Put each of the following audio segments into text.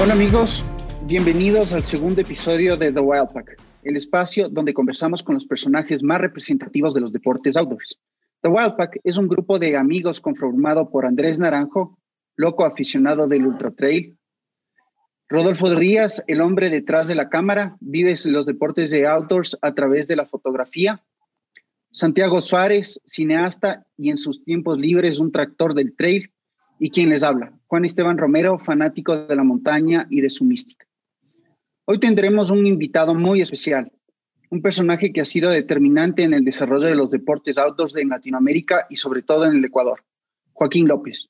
Hola amigos, bienvenidos al segundo episodio de The Wild Pack, el espacio donde conversamos con los personajes más representativos de los deportes outdoors. The Wild Pack es un grupo de amigos conformado por Andrés Naranjo, loco aficionado del Ultra Trail, Rodolfo Díaz, el hombre detrás de la cámara, vive los deportes de outdoors a través de la fotografía. Santiago Suárez, cineasta y en sus tiempos libres un tractor del trail. Y quien les habla, Juan Esteban Romero, fanático de la montaña y de su mística. Hoy tendremos un invitado muy especial, un personaje que ha sido determinante en el desarrollo de los deportes outdoors en Latinoamérica y sobre todo en el Ecuador, Joaquín López.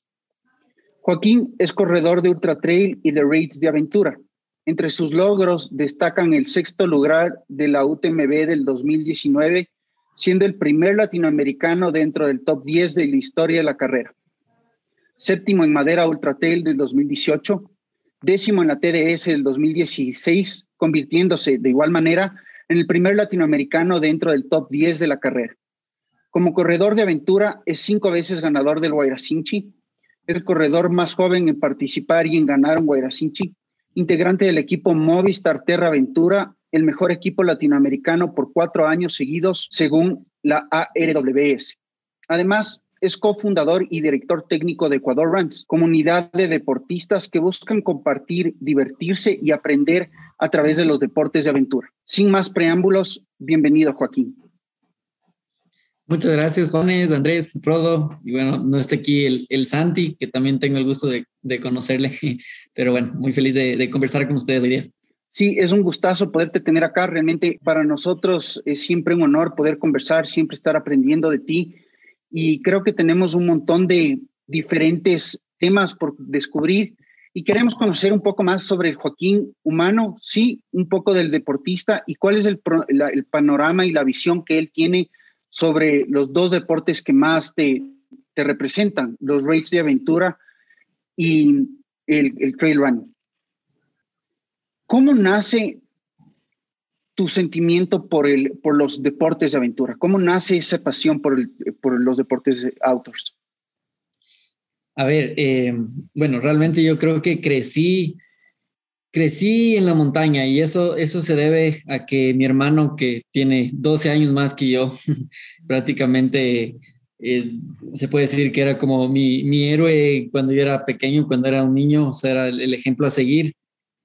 Joaquín es corredor de ultra trail y de raids de aventura. Entre sus logros destacan el sexto lugar de la UTMB del 2019, siendo el primer latinoamericano dentro del top 10 de la historia de la carrera séptimo en Madera Ultra Trail del 2018, décimo en la TDS del 2016, convirtiéndose de igual manera en el primer latinoamericano dentro del top 10 de la carrera. Como corredor de aventura, es cinco veces ganador del Guayrasinchi, es el corredor más joven en participar y en ganar un Guayrasinchi, integrante del equipo Movistar Terra Aventura, el mejor equipo latinoamericano por cuatro años seguidos, según la ARWS. Además, es cofundador y director técnico de Ecuador Runs, comunidad de deportistas que buscan compartir, divertirse y aprender a través de los deportes de aventura. Sin más preámbulos, bienvenido Joaquín. Muchas gracias, Juanes, Andrés, Rodo. Y bueno, no está aquí el, el Santi, que también tengo el gusto de, de conocerle, pero bueno, muy feliz de, de, conversar con ustedes hoy día. Sí, es un gustazo poderte tener acá. Realmente para nosotros es siempre un honor poder conversar, siempre estar aprendiendo de ti y creo que tenemos un montón de diferentes temas por descubrir y queremos conocer un poco más sobre Joaquín humano, sí, un poco del deportista y cuál es el, panorama y la visión que él tiene sobre los dos deportes que más te, te representan, los raids de aventura y el, el trail running. ¿Cómo nace tu sentimiento por, el, por los deportes de aventura? ¿Cómo nace esa pasión por, el, por los deportes outdoors? A ver, eh, bueno, realmente yo creo que crecí, crecí en la montaña y eso, eso se debe a que mi hermano, que tiene 12 años más que yo, prácticamente es, se puede decir que era como mi, mi, héroe cuando yo era pequeño, cuando era un niño, o sea, era el, el ejemplo a seguir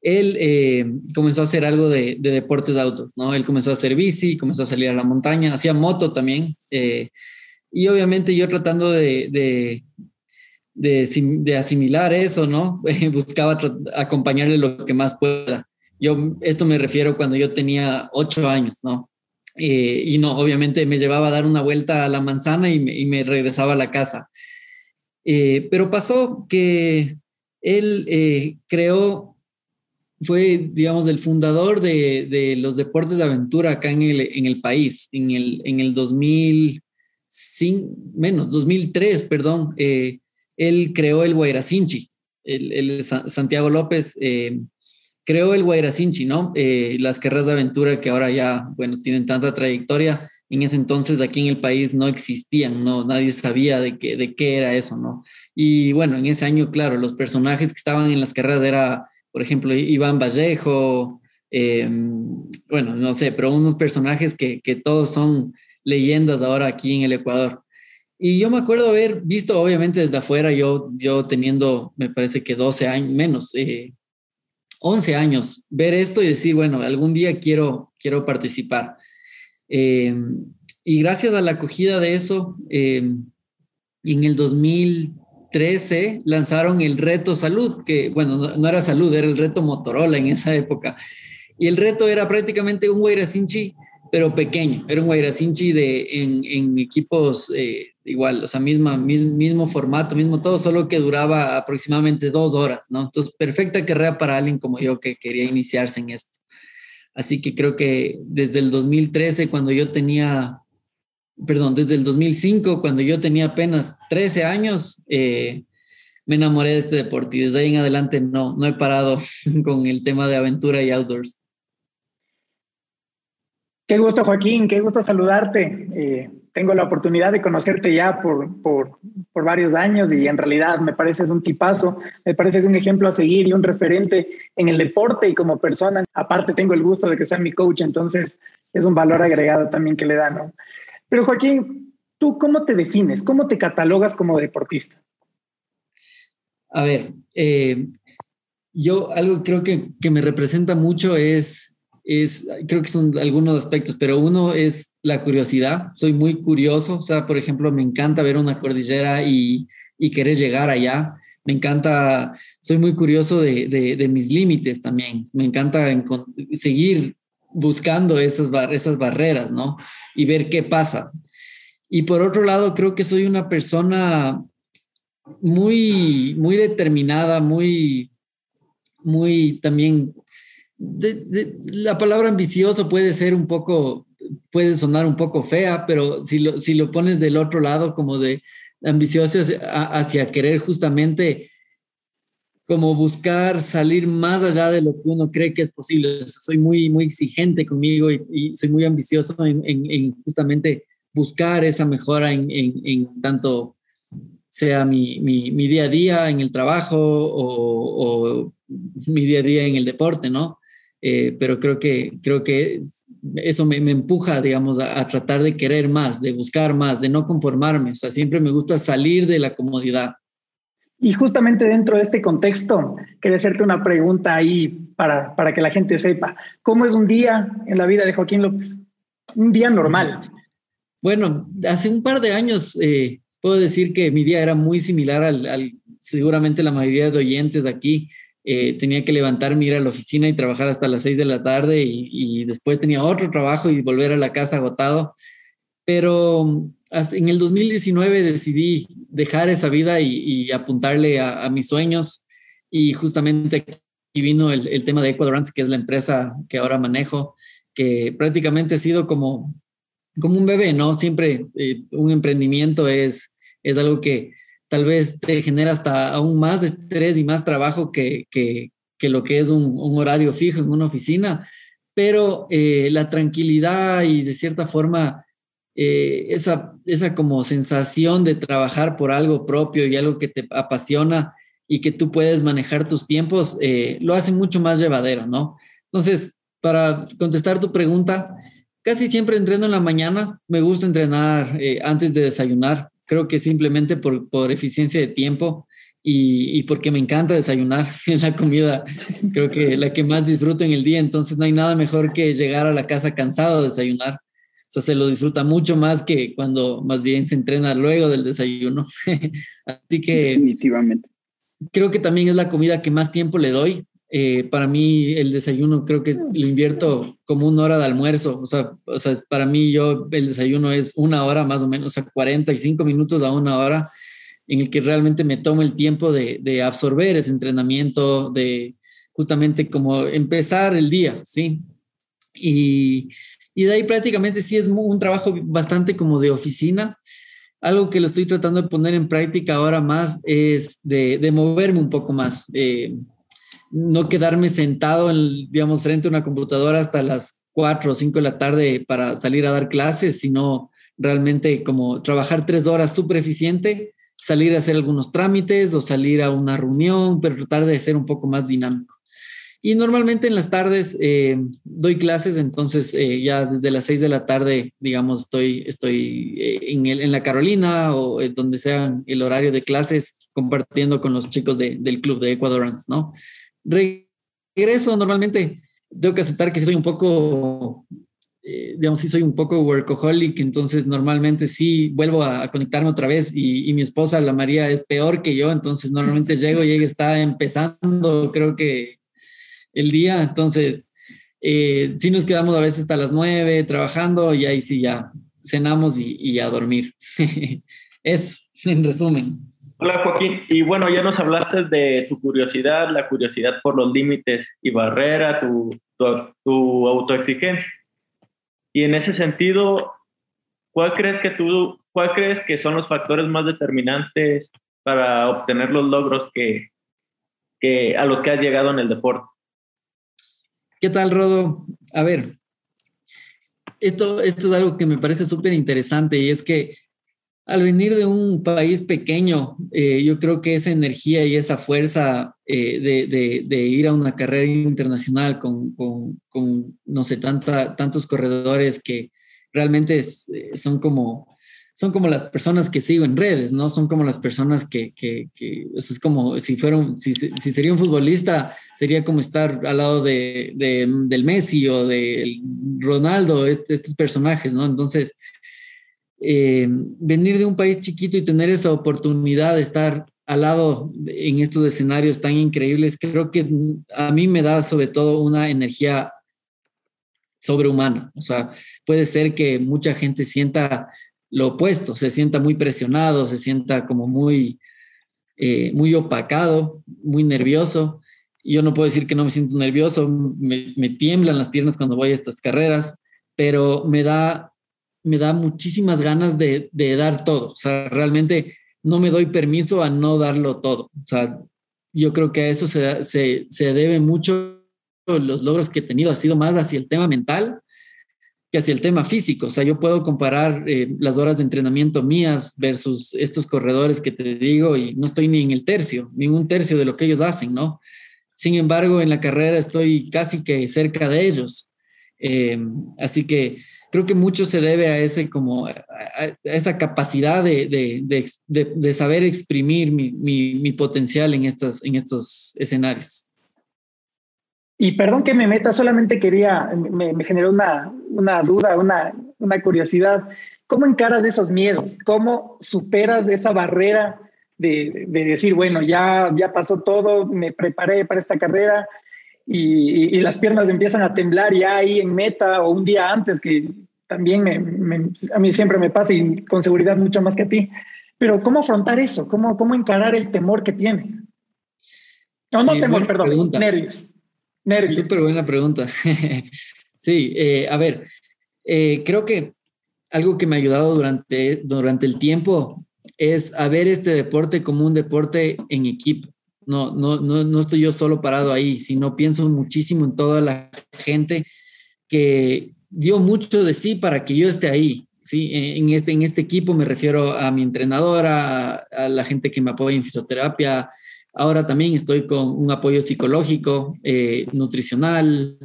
él eh, comenzó a hacer algo de, deportes de autos, ¿no? Él comenzó a hacer bici, comenzó a salir a la montaña, hacía moto también. Eh, y obviamente yo tratando de, de, asimilar eso, ¿no? Buscaba acompañarle lo que más pueda. Yo, esto me refiero cuando yo tenía ocho años, ¿no? Eh, y no, obviamente me llevaba a dar una vuelta a la manzana y me, y me regresaba a la casa. pero pasó que él creó fue, digamos, el fundador de, los deportes de aventura acá en el, en el país, en el, en el 2005, menos, 2003, perdón. Eh, él creó el Guairacinchi, el, el Santiago López eh, creó el Guairacinchi, ¿no? Eh, las carreras de aventura que ahora ya, bueno, tienen tanta trayectoria, en ese entonces aquí en el país no existían, ¿no? Nadie sabía de qué, de qué era eso, ¿no? Y bueno, en ese año, claro, los personajes que estaban en las carreras era por ejemplo, Iván Vallejo, eh, bueno, no sé, pero unos personajes que, todos son leyendas ahora aquí en el Ecuador. Y yo me acuerdo haber visto, obviamente desde afuera, yo, yo teniendo, me parece que 12 años, menos, eh, 11 años, ver esto y decir, bueno, algún día quiero, quiero participar. Eh, y gracias a la acogida de eso, eh, en el 2000, 13 lanzaron el reto salud, que bueno, no, era salud, era el reto Motorola en esa época. Y el reto era prácticamente un Guairacinchi, pero pequeño. Era un Guairacinchi de, en, en equipos eh, igual, o sea, misma, mismo formato, mismo todo, solo que duraba aproximadamente dos horas, ¿no? Entonces, perfecta carrera para alguien como yo que quería iniciarse en esto. Así que creo que desde el 2013, cuando yo tenía perdón, desde el 2005, cuando yo tenía apenas 13 años, eh, me enamoré de este deporte y desde ahí en adelante no, no he parado con el tema de aventura y outdoors. Qué gusto, Joaquín, qué gusto saludarte. Eh, tengo la oportunidad de conocerte ya por, por, por, varios años y en realidad me pareces un tipazo, me pareces un ejemplo a seguir y un referente en el deporte y como persona. Aparte, tengo el gusto de que sea mi coach, entonces es un valor agregado también que le da, ¿no? Pero Joaquín, ¿tú cómo te defines? ¿Cómo te catalogas como deportista? A ver, eh, yo algo creo que, que me representa mucho es es, creo que son algunos aspectos, pero uno es la curiosidad. Soy muy curioso, o sea, por ejemplo, me encanta ver una cordillera y, y querer llegar allá. Me encanta, soy muy curioso de, de, mis límites también. Me encanta seguir buscando esas, esas barreras, ¿no? Y ver qué pasa. Y por otro lado, creo que soy una persona muy, muy determinada, muy, muy también la palabra ambicioso puede ser un poco, puede sonar un poco fea, pero si lo, si lo pones del otro lado, como de ambicioso hacia querer justamente como buscar salir más allá de lo que uno cree que es posible. soy muy, muy exigente conmigo y, soy muy ambicioso en, justamente buscar esa mejora en, tanto sea mi, mi, día a día en el trabajo o, mi día a día en el deporte, ¿no? Eh, pero creo que, creo que eso me, me empuja, digamos, a, tratar de querer más, de buscar más, de no conformarme. O sea, siempre me gusta salir de la comodidad. Y justamente dentro de este contexto, quería hacerte una pregunta ahí para, para que la gente sepa. ¿Cómo es un día en la vida de Joaquín López? Un día normal. Bueno, hace un par de años eh, puedo decir que mi día era muy similar al, al seguramente la mayoría de oyentes aquí. Eh, tenía que levantarme, ir a la oficina y trabajar hasta las 6 de la tarde y, después tenía otro trabajo y volver a la casa agotado. Pero en el 2019 decidí dejar esa vida y, apuntarle a, mis sueños y justamente aquí vino el, tema de Ecuador, que es la empresa que ahora manejo, que prácticamente ha sido como, como un bebé, ¿no? Siempre eh, un emprendimiento es, es algo que tal vez te genera hasta aún más estrés y más trabajo que, que, que lo que es un, un, horario fijo en una oficina, pero eh, la tranquilidad y de cierta forma eh, esa, esa como sensación de trabajar por algo propio y algo que te apasiona y que tú puedes manejar tus tiempos, eh, lo hace mucho más llevadero, ¿no? Entonces, para contestar tu pregunta, casi siempre entreno en la mañana, me gusta entrenar antes de desayunar, creo que simplemente por, por eficiencia de tiempo y, y, porque me encanta desayunar. Es la comida, creo que la que más disfruto en el día, entonces no hay nada mejor que llegar a la casa cansado de desayunar. O sea, se lo disfruta mucho más que cuando más bien se entrena luego del desayuno. Así que... Definitivamente. Creo que también es la comida que más tiempo le doy. Eh, para mí el desayuno creo que lo invierto como una hora de almuerzo. O sea, o sea, para mí yo el desayuno es una hora más o menos, o sea, 45 minutos a una hora en el que realmente me tomo el tiempo de, de absorber ese entrenamiento, de justamente como empezar el día, ¿sí? Y, y de ahí prácticamente sí es un trabajo bastante como de oficina. Algo que lo estoy tratando de poner en práctica ahora más es de, de moverme un poco más. Eh, no quedarme sentado, en, digamos, frente a una computadora hasta las 4 o 5 de la tarde para salir a dar clases, sino realmente como trabajar tres horas súper eficiente, salir a hacer algunos trámites o salir a una reunión, pero tratar de ser un poco más dinámico. Y normalmente en las tardes eh, doy clases, entonces eh, ya desde las 6 de la tarde, digamos, estoy, estoy eh, en, el, en, la Carolina o donde sea el horario de clases compartiendo con los chicos de, del club de Ecuadorans, ¿no? regreso normalmente, tengo que aceptar que soy un poco, eh, digamos, sí soy un poco workaholic, entonces normalmente sí vuelvo a, conectarme otra vez y, mi esposa, la María, es peor que yo, entonces normalmente llego y ella está empezando, creo que el día, entonces eh, sí nos quedamos a veces hasta las nueve trabajando y ahí sí ya cenamos y, y a dormir. es en resumen. Hola Joaquín, y bueno, ya nos hablaste de tu curiosidad, la curiosidad por los límites y barrera, tu, tu, autoexigencia. Y en ese sentido, ¿cuál crees que tú, cuál crees que son los factores más determinantes para obtener los logros que, que a los que has llegado en el deporte? ¿Qué tal, Rodo? A ver, esto, esto es algo que me parece súper interesante y es que al venir de un país pequeño, eh, yo creo que esa energía y esa fuerza eh, de, ir a una carrera internacional con, no sé, tantos corredores que realmente eh, son como son como las personas que sigo en redes, ¿no? Son como las personas que, que, es como si fueran, si, si, sería un futbolista, sería como estar al lado de, del Messi o del Ronaldo, estos personajes, ¿no? Entonces, eh, venir de un país chiquito y tener esa oportunidad de estar al lado en estos escenarios tan increíbles, creo que a mí me da sobre todo una energía sobrehumana. O sea, puede ser que mucha gente sienta lo opuesto, se sienta muy presionado, se sienta como muy, eh, muy opacado, muy nervioso. Yo no puedo decir que no me siento nervioso, me, tiemblan las piernas cuando voy a estas carreras, pero me da, me da muchísimas ganas de, dar todo. O sea, realmente no me doy permiso a no darlo todo. O sea, yo creo que a eso se, se, se debe mucho los logros que he tenido, ha sido más hacia el tema mental que hacia el tema físico. O sea, yo puedo comparar eh, las horas de entrenamiento mías versus estos corredores que te digo y no estoy ni en el tercio, ni un tercio de lo que ellos hacen, ¿no? Sin embargo, en la carrera estoy casi que cerca de ellos. Eh, así que creo que mucho se debe a ese como a, esa capacidad de, de, de, saber exprimir mi, mi, mi, potencial en, estas, en estos escenarios. Y perdón que me meta, solamente quería, me, generó una, una duda, una, una, curiosidad. ¿Cómo encaras esos miedos? ¿Cómo superas esa barrera de, de, decir, bueno, ya, ya pasó todo, me preparé para esta carrera y, y, las piernas empiezan a temblar ya ahí en meta o un día antes, que también me, a mí siempre me pasa y con seguridad mucho más que a ti. Pero ¿cómo afrontar eso? ¿Cómo, cómo encarar el temor que tienes? No, no temor, perdón, nervios. Súper buena pregunta. sí, eh, a ver, eh, creo que algo que me ha ayudado durante, durante el tiempo es a ver este deporte como un deporte en equipo. No, no, no, no estoy yo solo parado ahí, sino pienso muchísimo en toda la gente que dio mucho de sí para que yo esté ahí. Sí, en este, en este equipo me refiero a mi entrenadora, a la gente que me apoya en fisioterapia, Ahora también estoy con un apoyo psicológico, eh, nutricional,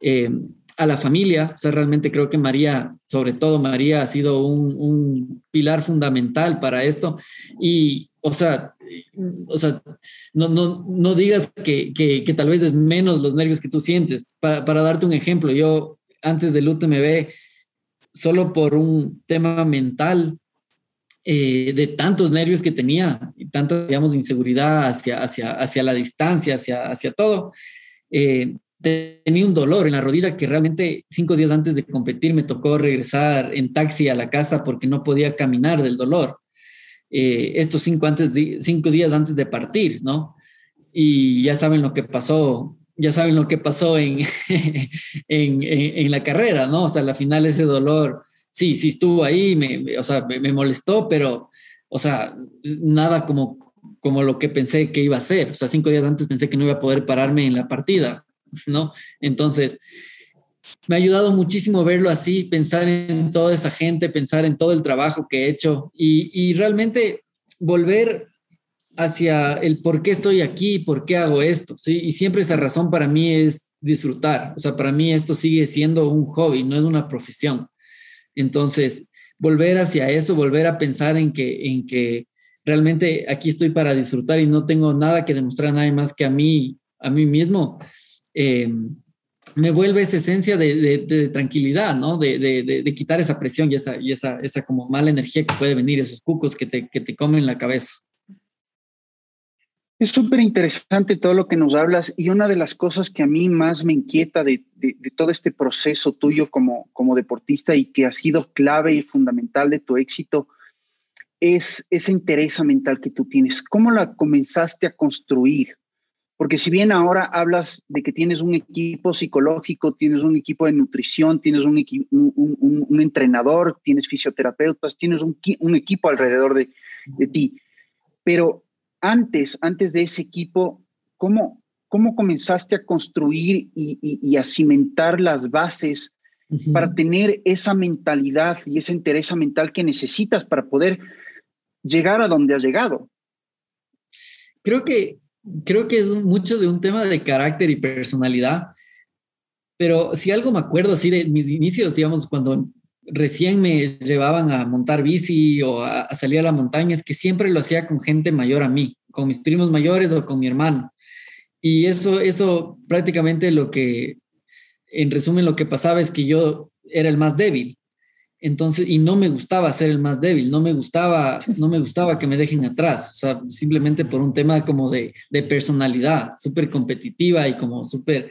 eh, a la familia. O sea, realmente creo que María, sobre todo María, ha sido un, pilar fundamental para esto. Y, o sea, o sea no, no, no digas que, que, tal vez es menos los nervios que tú sientes. Para, para darte un ejemplo, yo antes del UTMB, solo por un tema mental, eh, de tantos nervios que tenía y tanta, digamos, inseguridad hacia, hacia, hacia la distancia, hacia, hacia todo. Eh, tenía un dolor en la rodilla que realmente cinco días antes de competir me tocó regresar en taxi a la casa porque no podía caminar del dolor. Eh, estos cinco, antes cinco días antes de partir, ¿no? Y ya saben lo que pasó, ya saben lo que pasó en, en, en, la carrera, ¿no? O sea, al final ese dolor sí, sí estuvo ahí, me, o sea, me, molestó, pero, o sea, nada como, como lo que pensé que iba a ser. O sea, cinco días antes pensé que no iba a poder pararme en la partida, ¿no? Entonces, me ha ayudado muchísimo verlo así, pensar en toda esa gente, pensar en todo el trabajo que he hecho y, y realmente volver hacia el por qué estoy aquí, por qué hago esto, ¿sí? Y siempre esa razón para mí es disfrutar. O sea, para mí esto sigue siendo un hobby, no es una profesión. Entonces, volver hacia eso, volver a pensar en que, en que realmente aquí estoy para disfrutar y no tengo nada que demostrar a nadie más que a mí, a mí mismo, eh, me vuelve esa esencia de, tranquilidad, ¿no? De, quitar esa presión y esa, y esa, esa como mala energía que puede venir, esos cucos que te, que te comen la cabeza. Es súper interesante todo lo que nos hablas y una de las cosas que a mí más me inquieta de, todo este proceso tuyo como, como deportista y que ha sido clave y fundamental de tu éxito es esa interés mental que tú tienes. ¿Cómo la comenzaste a construir? Porque si bien ahora hablas de que tienes un equipo psicológico, tienes un equipo de nutrición, tienes un, un, entrenador, tienes fisioterapeutas, tienes un, equipo alrededor de, de ti, pero antes, antes de ese equipo, ¿cómo, cómo comenzaste a construir y, a cimentar las bases para tener esa mentalidad y esa interés mental que necesitas para poder llegar a donde has llegado? Creo que, creo que es mucho de un tema de carácter y personalidad, pero si algo me acuerdo así de mis inicios, digamos, cuando recién me llevaban a montar bici o a, salir a la montaña, es que siempre lo hacía con gente mayor a mí, con mis primos mayores o con mi hermano. Y eso, eso prácticamente lo que, en resumen, lo que pasaba es que yo era el más débil. Entonces, y no me gustaba ser el más débil, no me gustaba, no me gustaba que me dejen atrás, o sea, simplemente por un tema como de, de personalidad, súper competitiva y como súper,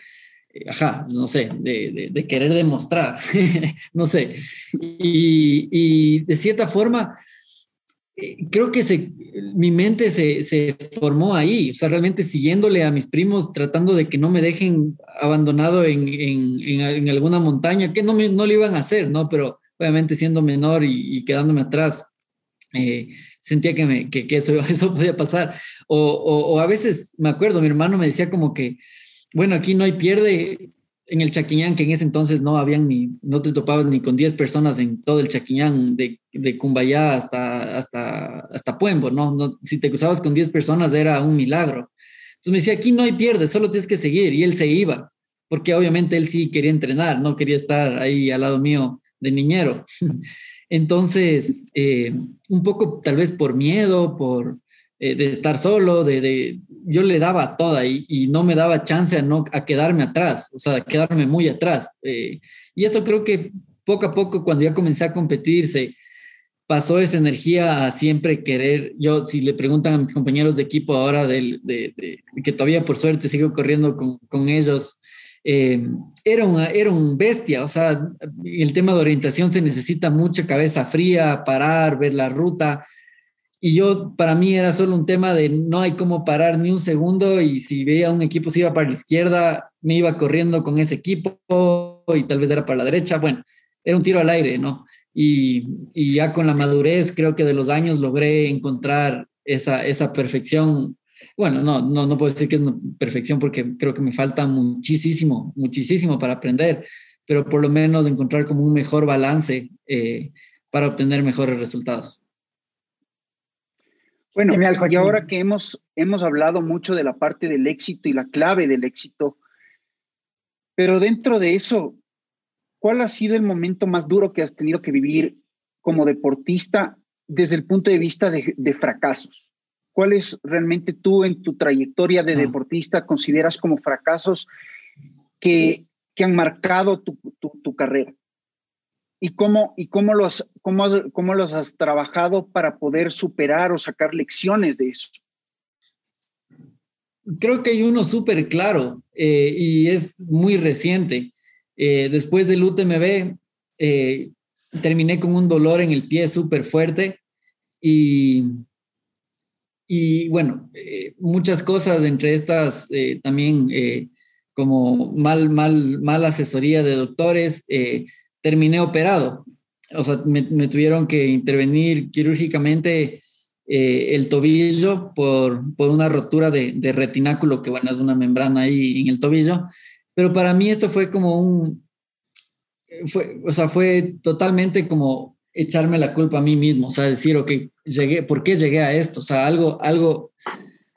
ajá, no sé, de, de, querer demostrar, no sé. Y, y, de cierta forma, eh, creo que mi mente se, se, formó ahí, o sea, realmente siguiéndole a mis primos, tratando de que no me dejen abandonado en, en, en, alguna montaña, que no, me, no lo iban a hacer, ¿no? Pero obviamente siendo menor y, quedándome atrás, eh, sentía que, me, que, que, eso, eso podía pasar. O, o, o, a veces, me acuerdo, mi hermano me decía como que, bueno, aquí no hay pierde, en el Chaquiñán, que en ese entonces no habían ni, no te topabas ni con 10 personas en todo el Chaquiñán, de, de Cumbayá hasta, hasta, hasta Puembo, ¿no? ¿no? Si te cruzabas con 10 personas era un milagro. Entonces me decía, aquí no hay pierde, solo tienes que seguir. Y él se iba, porque obviamente él sí quería entrenar, no quería estar ahí al lado mío de niñero. Entonces, eh, un poco tal vez por miedo, por eh, de estar solo, de, de, yo le daba toda y, y, no me daba chance a, no, a quedarme atrás, o sea, a quedarme muy atrás. Eh, y eso creo que poco a poco, cuando ya comencé a competir, se pasó esa energía a siempre querer, yo si le preguntan a mis compañeros de equipo ahora, de, de, de que todavía por suerte sigo corriendo con, con ellos, eh, era, una, era un bestia, o sea, el tema de orientación se necesita mucha cabeza fría, parar, ver la ruta, y yo, para mí era solo un tema de no hay cómo parar ni un segundo y si veía un equipo se iba para la izquierda, me iba corriendo con ese equipo y tal vez era para la derecha. Bueno, era un tiro al aire, ¿no? Y, y ya con la madurez, creo que de los años logré encontrar esa, esa perfección. Bueno, no, no, no puedo decir que es una perfección porque creo que me falta muchísimo, muchísimo para aprender, pero por lo menos encontrar como un mejor balance eh, para obtener mejores resultados. Bueno, y ahora que hemos, hemos hablado mucho de la parte del éxito y la clave del éxito, pero dentro de eso, ¿cuál ha sido el momento más duro que has tenido que vivir como deportista desde el punto de vista de, de fracasos? ¿Cuáles realmente tú en tu trayectoria de deportista consideras como fracasos que, que han marcado tu, tu, tu carrera? ¿Y cómo, y cómo, los, cómo, cómo los has trabajado para poder superar o sacar lecciones de eso? Creo que hay uno súper claro eh, y es muy reciente. Eh, después del UTMB, eh, terminé con un dolor en el pie súper fuerte y, y bueno, muchas cosas, entre estas también como mal, mal, mala asesoría de doctores terminé operado. O sea, me, tuvieron que intervenir quirúrgicamente eh, el tobillo por, por una rotura de, de, retináculo, que bueno, es una membrana ahí en el tobillo. Pero para mí esto fue como un, fue, o sea, fue totalmente como echarme la culpa a mí mismo, o sea, decir, ok, llegué, ¿por qué llegué a esto? O sea, algo, algo,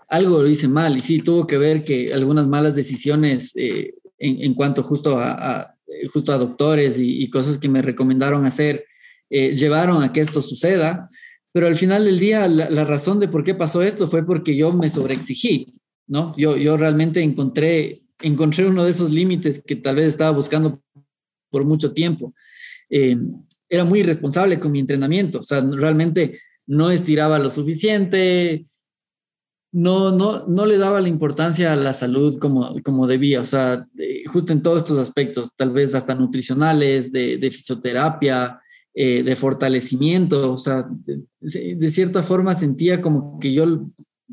algo lo hice mal y sí, tuvo que ver que algunas malas decisiones eh, en, en, cuanto justo a, justo a doctores y, cosas que me recomendaron hacer, eh, llevaron a que esto suceda. Pero al final del día, la, razón de por qué pasó esto fue porque yo me sobreexigí, ¿no? Yo, yo realmente encontré, encontré uno de esos límites que tal vez estaba buscando por mucho tiempo. Eh, era muy irresponsable con mi entrenamiento, o sea, realmente no estiraba lo suficiente, no, no, no le daba la importancia a la salud como, como debía, o sea, justo en todos estos aspectos, tal vez hasta nutricionales, de, de fisioterapia, eh, de fortalecimiento, o sea, de, de, cierta forma sentía como que yo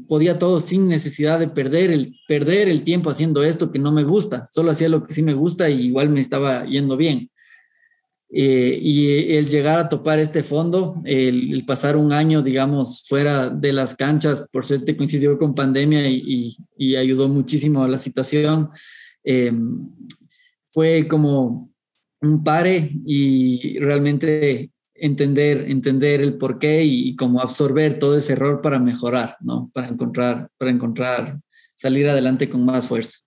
podía todo sin necesidad de perder el, perder el tiempo haciendo esto que no me gusta, solo hacía lo que sí me gusta y igual me estaba yendo bien. Eh, y el llegar a topar este fondo, el, pasar un año, digamos, fuera de las canchas, por suerte coincidió con pandemia y, y, ayudó muchísimo a la situación, eh, fue como un pare y realmente entender, entender el porqué y, y cómo absorber todo ese error para mejorar, ¿no? Para encontrar, para encontrar, salir adelante con más fuerza.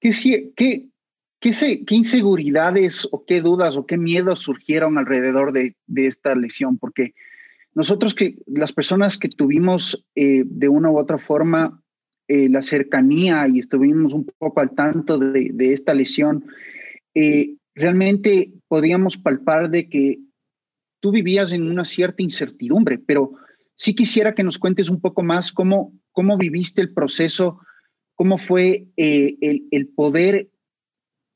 ¿Qué, qué, qué, inseguridades o qué dudas o qué miedos surgieron alrededor de, esta lesión? Porque nosotros que las personas que tuvimos eh, de una u otra forma eh, la cercanía y estuvimos un poco al tanto de, esta lesión, eh, realmente podíamos palpar de que tú vivías en una cierta incertidumbre, pero sí quisiera que nos cuentes un poco más cómo, cómo viviste el proceso, cómo fue el, poder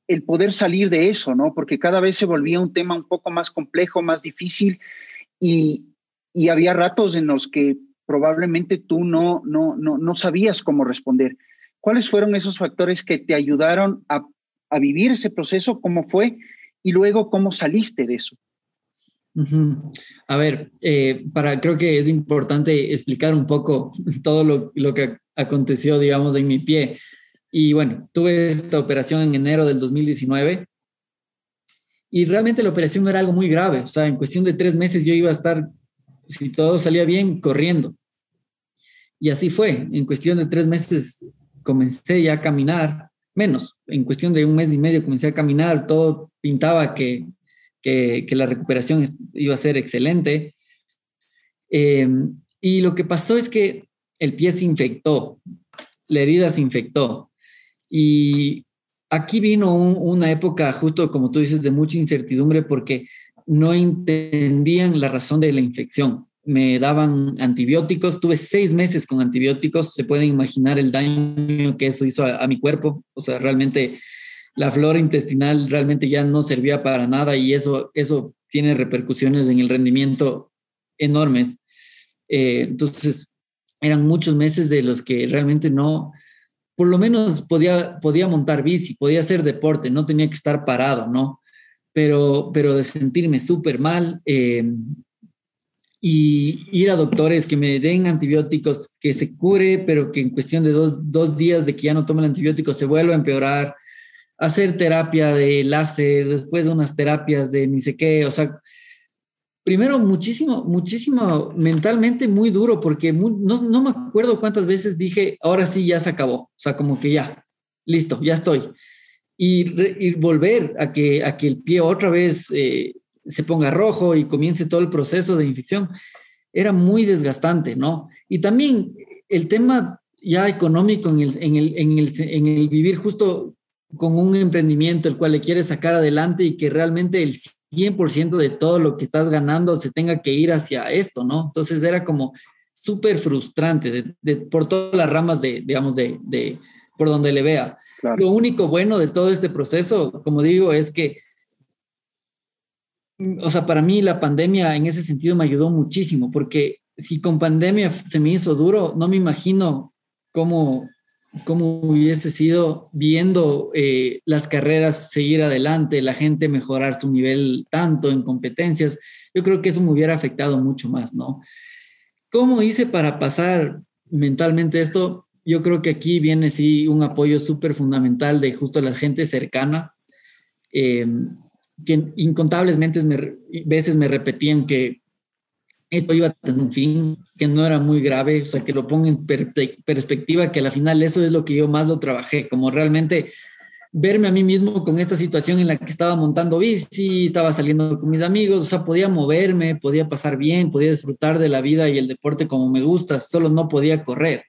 el poder salir de eso, ¿no? Porque cada vez se volvía un tema un poco más complejo, más difícil y, y había ratos en los que probablemente tú no, no, no, no sabías cómo responder. ¿Cuáles fueron esos factores que te ayudaron a a vivir ese proceso, cómo fue y luego cómo saliste de eso. A ver, eh, para, creo que es importante explicar un poco todo lo, lo, que aconteció, digamos, en mi pie. Y bueno, tuve esta operación en enero del 2019 y realmente la operación no era algo muy grave. O sea, en cuestión de tres meses yo iba a estar, si todo salía bien, corriendo. Y así fue. En cuestión de tres meses comencé ya a caminar menos. En cuestión de un mes y medio comencé a caminar, todo pintaba que, que, que la recuperación iba a ser excelente. Eh, y lo que pasó es que el pie se infectó, la herida se infectó. Y aquí vino un, una época, justo como tú dices, de mucha incertidumbre porque no entendían la razón de la infección me daban antibióticos, tuve seis meses con antibióticos, se pueden imaginar el daño que eso hizo a, a, mi cuerpo, o sea, realmente la flora intestinal realmente ya no servía para nada y eso, eso tiene repercusiones en el rendimiento enormes. Eh, entonces, eran muchos meses de los que realmente no, por lo menos podía, podía montar bici, podía hacer deporte, no tenía que estar parado, ¿no? Pero, pero de sentirme súper mal, eh, y ir a doctores que me den antibióticos, que se cure, pero que en cuestión de dos, dos días de que ya no tome el antibiótico se vuelva a empeorar, hacer terapia de láser, después de unas terapias de ni sé qué, o sea, primero muchísimo, muchísimo mentalmente muy duro, porque no, me acuerdo cuántas veces dije, ahora sí ya se acabó, o sea, como que ya, listo, ya estoy. Y, volver a que, a que el pie otra vez... Eh, se ponga rojo y comience todo el proceso de infección, era muy desgastante, ¿no? Y también el tema ya económico en el, en el, en el, en el vivir justo con un emprendimiento el cual le quieres sacar adelante y que realmente el 100% de todo lo que estás ganando se tenga que ir hacia esto, ¿no? Entonces era como súper frustrante de, de, por todas las ramas de, digamos, de, de por donde le vea. Claro. Lo único bueno de todo este proceso, como digo, es que o sea, para mí la pandemia en ese sentido me ayudó muchísimo, porque si con pandemia se me hizo duro, no me imagino cómo, cómo hubiese sido viendo eh, las carreras seguir adelante, la gente mejorar su nivel tanto en competencias. Yo creo que eso me hubiera afectado mucho más, ¿no? ¿Cómo hice para pasar mentalmente esto? Yo creo que aquí viene sí un apoyo súper fundamental de justo la gente cercana. Eh, que incontables veces me repetían que esto iba a tener un fin, que no era muy grave, o sea, que lo ponga en per perspectiva, que al final eso es lo que yo más lo trabajé, como realmente verme a mí mismo con esta situación en la que estaba montando bici, estaba saliendo con mis amigos, o sea, podía moverme, podía pasar bien, podía disfrutar de la vida y el deporte como me gusta, solo no podía correr.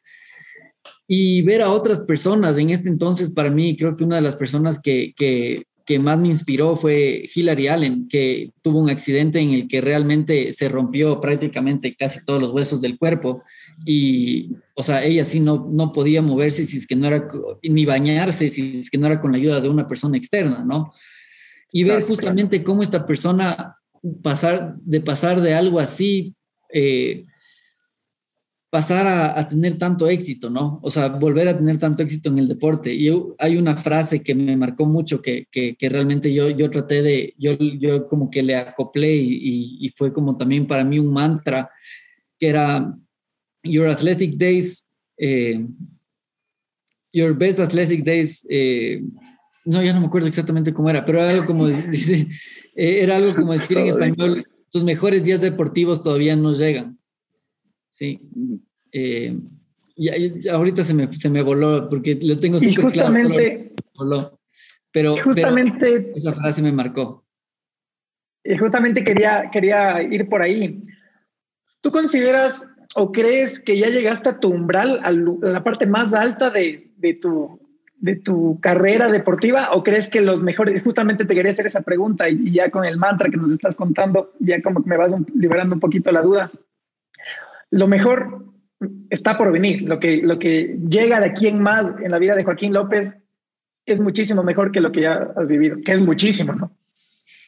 Y ver a otras personas, en este entonces para mí creo que una de las personas que, que que más me inspiró fue Hillary Allen, que tuvo un accidente en el que realmente se rompió prácticamente casi todos los huesos del cuerpo y, o sea, ella sí no, no podía moverse si es que no era, ni bañarse si es que no era con la ayuda de una persona externa, ¿no? Y ver justamente cómo esta persona pasar, de pasar de algo así, eh, pasar a, a, tener tanto éxito, ¿no? O sea, volver a tener tanto éxito en el deporte. Y yo, hay una frase que me marcó mucho que, que, que realmente yo, yo traté de, yo, yo como que le acoplé y, y, fue como también para mí un mantra, que era, Your athletic days, eh, your best athletic days eh, no, ya no me acuerdo exactamente cómo era, pero era algo como, dice, eh, era algo como decir en español, tus mejores días deportivos todavía no llegan. Sí. Eh, y, ahorita se me, se me voló porque lo tengo súper justamente, voló. Pero, justamente, esa frase me marcó. Y justamente quería, quería ir por ahí. ¿Tú consideras o crees que ya llegaste a tu umbral, a la parte más alta de, de, tu, de tu carrera deportiva o crees que los mejores, justamente te quería hacer esa pregunta y, ya con el mantra que nos estás contando, ya como que me vas liberando un poquito la duda. Lo mejor está por venir, lo que, lo que llega de aquí en más en la vida de Joaquín López es muchísimo mejor que lo que ya has vivido, que es muchísimo, ¿no?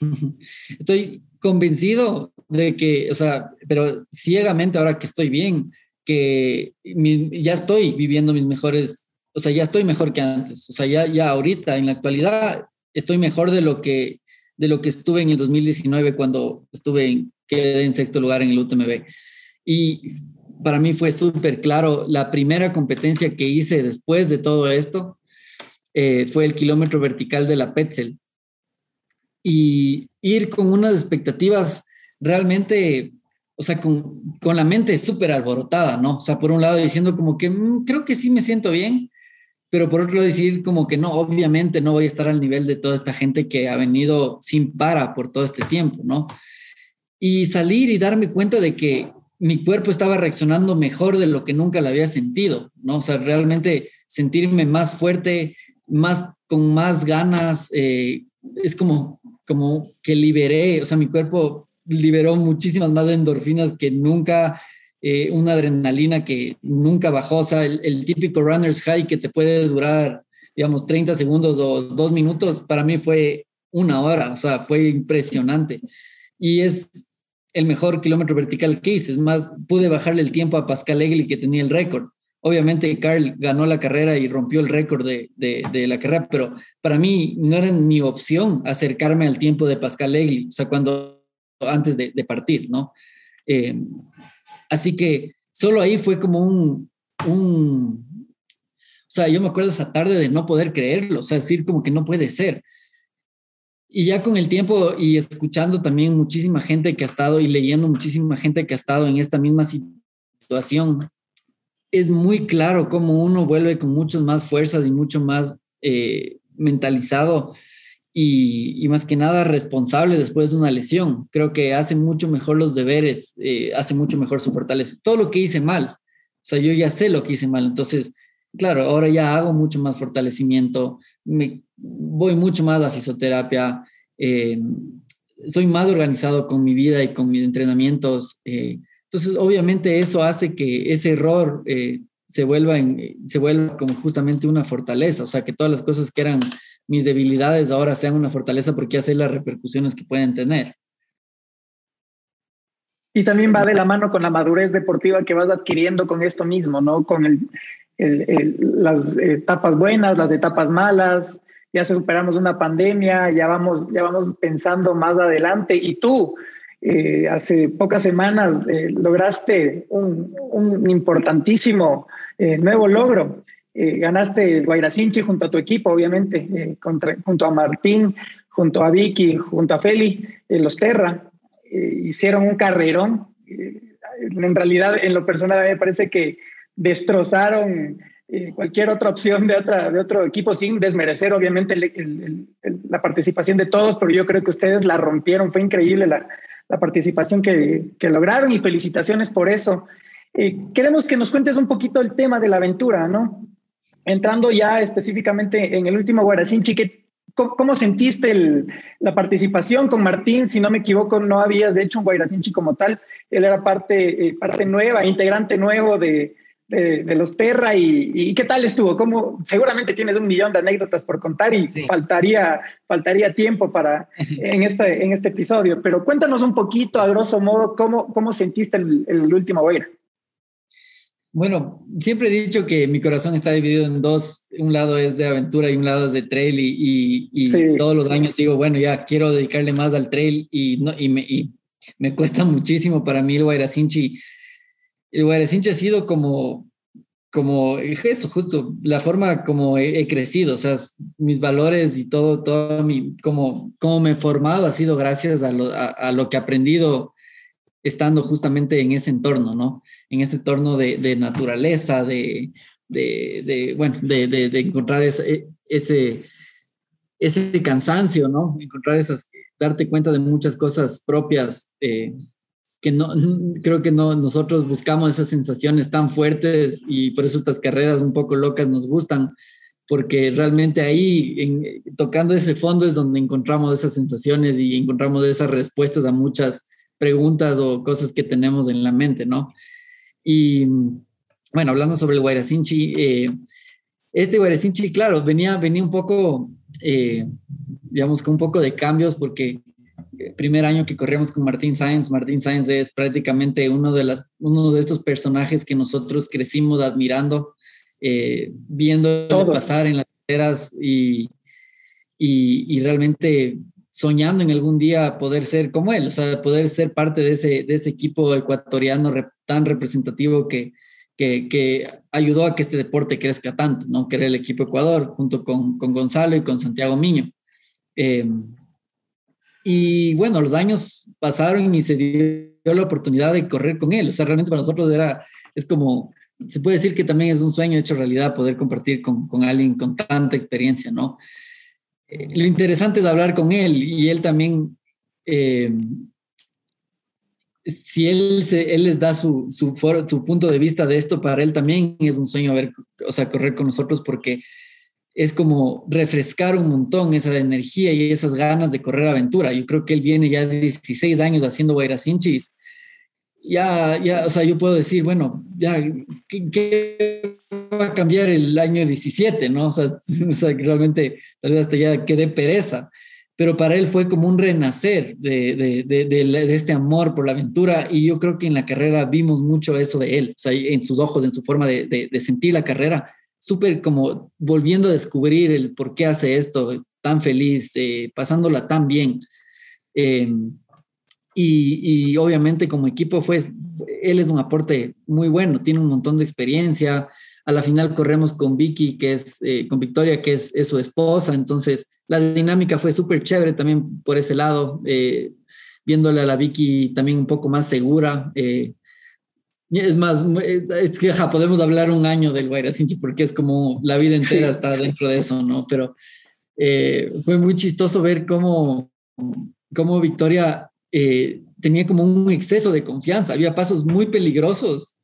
Estoy convencido de que, o sea, pero ciegamente ahora que estoy bien, que ya estoy viviendo mis mejores o sea, ya estoy mejor que antes. O sea, ya, ya ahorita, en la actualidad, estoy mejor de lo que, de lo que estuve en el 2019 cuando estuve en, quedé en sexto lugar en el UTMB. Y para mí fue súper claro, la primera competencia que hice después de todo esto eh, fue el kilómetro vertical de la Petzel. Y ir con unas expectativas realmente o sea, con, con la mente súper alborotada, ¿no? O sea, por un lado diciendo como que mm, creo que sí me siento bien, pero por otro lado decir como que no, obviamente no voy a estar al nivel de toda esta gente que ha venido sin para por todo este tiempo, ¿no? Y salir y darme cuenta de que mi cuerpo estaba reaccionando mejor de lo que nunca lo había sentido, ¿no? O sea, realmente sentirme más fuerte, más con más ganas, eh, es como, como que liberé, o sea, mi cuerpo liberó muchísimas más endorfinas que nunca, eh, una adrenalina que nunca bajó, o sea, el, típico runner's high que te puede durar, digamos, 30 segundos o dos minutos, para mí fue una hora, o sea, fue impresionante. Y es el mejor kilómetro vertical que hice, es más, pude bajarle el tiempo a Pascal Egli que tenía el récord. Obviamente Carl ganó la carrera y rompió el récord de, de, la carrera, pero para mí no era ni opción acercarme al tiempo de Pascal Egli. O sea, cuando antes de, de partir, ¿no? Eh, Así que solo ahí fue como un, un, o sea, yo me acuerdo esa tarde de no poder creerlo, o sea, decir como que no puede ser. Y ya con el tiempo y escuchando también muchísima gente que ha estado y leyendo muchísima gente que ha estado en esta misma situación, es muy claro cómo uno vuelve con muchas más fuerzas y mucho más eh, mentalizado y, más que nada responsable después de una lesión. Creo que hace mucho mejor los deberes, eh, hace mucho mejor su fortaleza. Todo lo que hice mal, o sea, yo ya sé lo que hice mal, entonces, claro, ahora ya hago mucho más fortalecimiento, me, voy mucho más a fisioterapia, eh, soy más organizado con mi vida y con mis entrenamientos. Eh, entonces, obviamente eso hace que ese error se, vuelva se vuelva como justamente una fortaleza, o sea, que todas las cosas que eran mis debilidades ahora sean una fortaleza porque ya sé las repercusiones que pueden tener. Y también va de la mano con la madurez deportiva que vas adquiriendo con esto mismo, ¿no? Con el, las etapas buenas, las etapas malas, ya superamos una pandemia, ya vamos, ya vamos pensando más adelante. Y tú, eh, hace pocas semanas, eh, lograste un, importantísimo eh, nuevo logro ganaste el Guairacinchi junto a tu equipo, obviamente, junto a Martín, junto a Vicky, junto a Feli, los Terra, hicieron un carrerón. en realidad, en lo personal, a mí me parece que destrozaron cualquier otra opción de, otra, de otro equipo sin desmerecer, obviamente, la participación de todos, pero yo creo que ustedes la rompieron, fue increíble la, la participación que, que, lograron y felicitaciones por eso. queremos que nos cuentes un poquito el tema de la aventura, ¿no? entrando ya específicamente en el último Guaracinchi, ¿cómo, sentiste la participación con Martín? Si no me equivoco, no habías hecho un Guaracinchi como tal. Él era parte, eh, parte nueva, integrante nuevo de, los Terra. Y, qué tal estuvo? ¿Cómo, seguramente tienes un millón de anécdotas por contar y faltaría, faltaría tiempo para, en, este, en este episodio. Pero cuéntanos un poquito, a grosso modo, cómo, cómo sentiste el, el último Guaira. Bueno, siempre he dicho que mi corazón está dividido en dos. Un lado es de aventura y un lado es de trail. Y, todos los años digo, bueno, ya quiero dedicarle más al trail y, no, y, me, me cuesta muchísimo para mí el Guairacinchi. El Guairacinchi ha sido como, como eso, justo la forma como he, crecido, o sea, mis valores y todo, todo mi, como, como me he formado ha sido gracias a lo, a, lo que he aprendido estando justamente en ese entorno, ¿no? En ese entorno de, de naturaleza, de, de, de, bueno, de, de encontrar ese, ese, ese cansancio, ¿no? Encontrar esas, darte cuenta de muchas cosas propias eh, que no, creo que no, nosotros buscamos esas sensaciones tan fuertes y por eso estas carreras un poco locas nos gustan, porque realmente ahí, en, tocando ese fondo, es donde encontramos esas sensaciones y encontramos esas respuestas a muchas preguntas o cosas que tenemos en la mente, ¿no? Y bueno, hablando sobre el Guayracinchi, eh, este Guayracinchi, claro, venía, venía un poco, eh, digamos, con un poco de cambios porque primer año que corríamos con Martín Sáenz, Martín Sáenz es prácticamente uno de, las, uno de estos personajes que nosotros crecimos admirando, eh, viendo pasar en las carreras y, y, realmente soñando en algún día poder ser como él, o sea, poder ser parte de ese, de ese equipo ecuatoriano tan representativo que, que, que, ayudó a que este deporte crezca tanto, ¿no? Que era el equipo Ecuador, junto con, con Gonzalo y con Santiago Miño. Eh, y bueno, los años pasaron y se dio la oportunidad de correr con él. O sea, realmente para nosotros era, es como, se puede decir que también es un sueño hecho realidad poder compartir con, con alguien con tanta experiencia, ¿no? Eh, lo interesante es hablar con él y él también, eh, si él, se, él les da su, su, punto de vista de esto, para él también es un sueño ver, o sea, correr con nosotros porque es como refrescar un montón esa energía y esas ganas de correr aventura. Yo creo que él viene ya de 16 años haciendo Guairacinchis. Ya, ya, o sea, yo puedo decir, bueno, ya, ¿qué, va a cambiar el año 17? ¿no? O sea, o realmente tal vez hasta ya quedé pereza. Pero para él fue como un renacer de, de, de, de, este amor por la aventura y yo creo que en la carrera vimos mucho eso de él, o sea, en sus ojos, en su forma de, sentir la carrera súper como volviendo a descubrir el por qué hace esto tan feliz, eh, pasándola tan bien. Em, y, obviamente como equipo fue, él es un aporte muy bueno, tiene un montón de experiencia. A la final corremos con Vicky, que es, eh, con Victoria, que es, su esposa. Entonces la dinámica fue súper chévere también por ese lado, eh, viéndole a la Vicky también un poco más segura. Es más, es que ja, podemos hablar un año del Guairacinchi porque es como la vida entera está dentro de eso, ¿no? Pero eh, fue muy chistoso ver cómo, cómo Victoria eh, tenía como un exceso de confianza. Había pasos muy peligrosos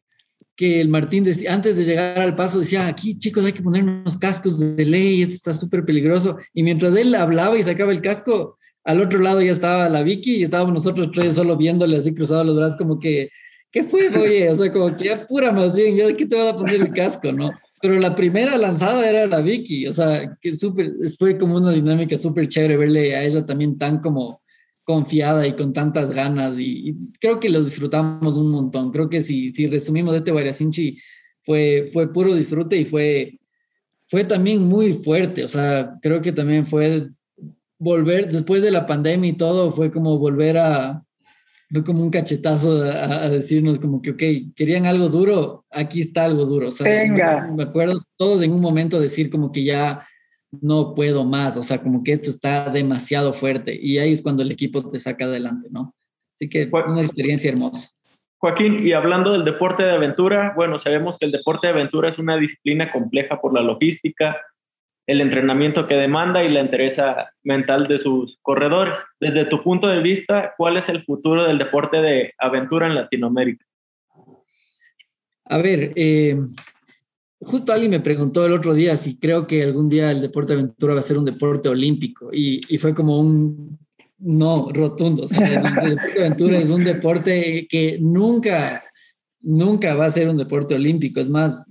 que el Martín decía, antes de llegar al paso decía, aquí chicos hay que poner unos cascos de ley, esto está súper peligroso. Y mientras él hablaba y sacaba el casco, al otro lado ya estaba la Vicky y estábamos nosotros tres solo viéndole así cruzados los brazos como que ¿qué fue, oye? O sea, como que ya pura más bien, ya que te vas a poner el casco, ¿no? Pero la primera lanzada era la Vicky, o sea, que súper, fue como una dinámica súper chévere verle a ella también tan como confiada y con tantas ganas y, creo que lo disfrutamos un montón. Creo que si, si resumimos este Guaracinchi, fue, fue puro disfrute y fue, fue también muy fuerte, o sea, creo que también fue volver, después de la pandemia y todo, fue como volver a, fue como un cachetazo a, decirnos como que, ok, querían algo duro, aquí está algo duro. O sea, Venga. Me, acuerdo todos en un momento decir como que ya no puedo más, o sea, como que esto está demasiado fuerte y ahí es cuando el equipo te saca adelante, ¿no? Así que una experiencia hermosa. Joaquín, y hablando del deporte de aventura, bueno, sabemos que el deporte de aventura es una disciplina compleja por la logística, el entrenamiento que demanda y la entereza mental de sus corredores. Desde tu punto de vista, ¿cuál es el futuro del deporte de aventura en Latinoamérica? A ver, eh, justo alguien me preguntó el otro día si creo que algún día el deporte de aventura va a ser un deporte olímpico y, fue como un no rotundo. O sea, el, el deporte de aventura es un deporte que nunca, nunca va a ser un deporte olímpico. Es más,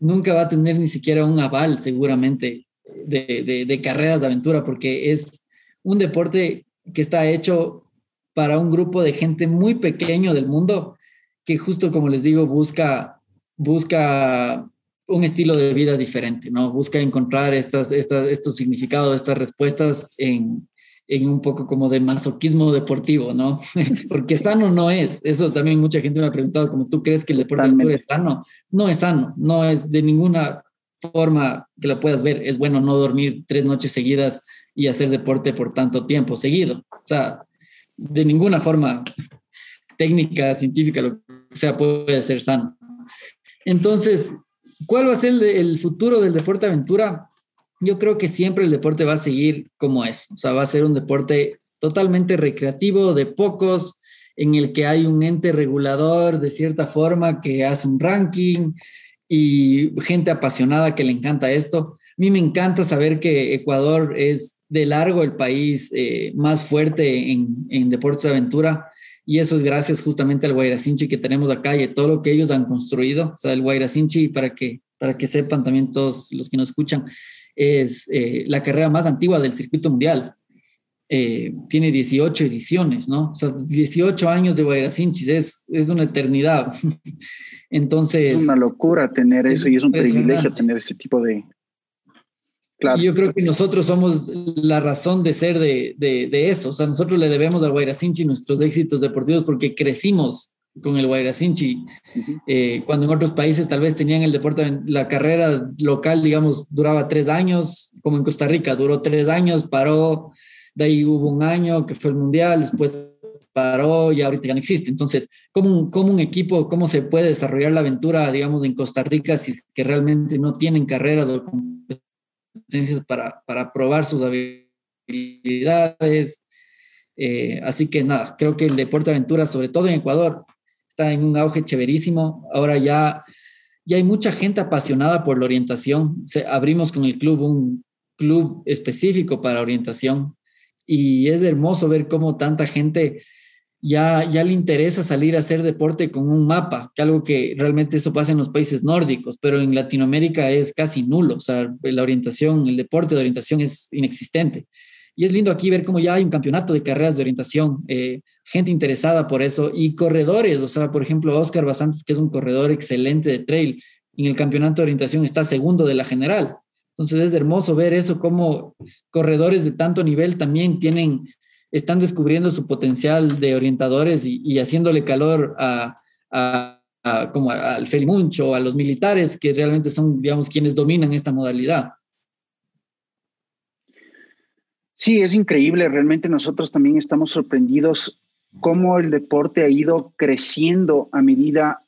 nunca va a tener ni siquiera un aval seguramente de, carreras de aventura, porque es un deporte que está hecho para un grupo de gente muy pequeño del mundo que justo como les digo busca busca un estilo de vida diferente, ¿no? Busca encontrar estas, estas, estos significados, estas respuestas en, en un poco como de masoquismo deportivo, ¿no? Porque sano no es. Eso también mucha gente me ha preguntado, como tú crees que el deporte de es sano. No es sano, no es de ninguna forma que lo puedas ver. Es bueno no dormir tres noches seguidas y hacer deporte por tanto tiempo seguido. O sea, de ninguna forma técnica, científica, lo que sea, puede ser sano. Entonces, ¿cuál va a ser el, futuro del deporte aventura? Yo creo que siempre el deporte va a seguir como es, o sea, va a ser un deporte totalmente recreativo, de pocos, en el que hay un ente regulador de cierta forma que hace un ranking y gente apasionada que le encanta esto. A mí me encanta saber que Ecuador es de largo el país eh, más fuerte en, en deportes de aventura y eso es gracias justamente al Guairacinchi que tenemos acá y todo lo que ellos han construido. O sea, el Guairacinchi, para que, para que sepan también todos los que nos escuchan, es eh, la carrera más antigua del circuito mundial. Eh, tiene 18 ediciones, ¿no? O sea, 18 años de Guairacinchi, es, es una eternidad. Entonces... Es una locura tener eso y es un privilegio tener ese tipo de, y yo creo que nosotros somos la razón de ser de, de, eso. O sea, nosotros le debemos al Guairacinchi nuestros éxitos deportivos porque crecimos con el Guairacinchi. Eh, cuando en otros países tal vez tenían el deporte, la carrera local, digamos, duraba tres años, como en Costa Rica, duró tres años, paró, de ahí hubo un año que fue el Mundial, después paró y ahorita ya no existe. Entonces, ¿cómo un, cómo un equipo, cómo se puede desarrollar la aventura, digamos, en Costa Rica si es que realmente no tienen carreras o para, para probar sus habilidades. Eh, así que nada, creo que el deporte aventura, sobre todo en Ecuador, está en un auge chéverísimo. Ahora ya, ya hay mucha gente apasionada por la orientación. abrimos con el club un club específico para orientación y es hermoso ver cómo tanta gente ya, le interesa salir a hacer deporte con un mapa, que algo que realmente eso pasa en los países nórdicos, pero en Latinoamérica es casi nulo, o sea, la orientación, el deporte de orientación es inexistente. Y es lindo aquí ver cómo ya hay un campeonato de carreras de orientación, eh, gente interesada por eso y corredores, o sea, por ejemplo, Oscar Basantes, que es un corredor excelente de trail, en el campeonato de orientación está segundo de la general. Entonces es hermoso ver eso, cómo corredores de tanto nivel también tienen están descubriendo su potencial de orientadores y, haciéndole calor a, como al Felimuncho, a los militares, que realmente son, digamos, quienes dominan esta modalidad. Sí, es increíble. Realmente nosotros también estamos sorprendidos cómo el deporte ha ido creciendo a medida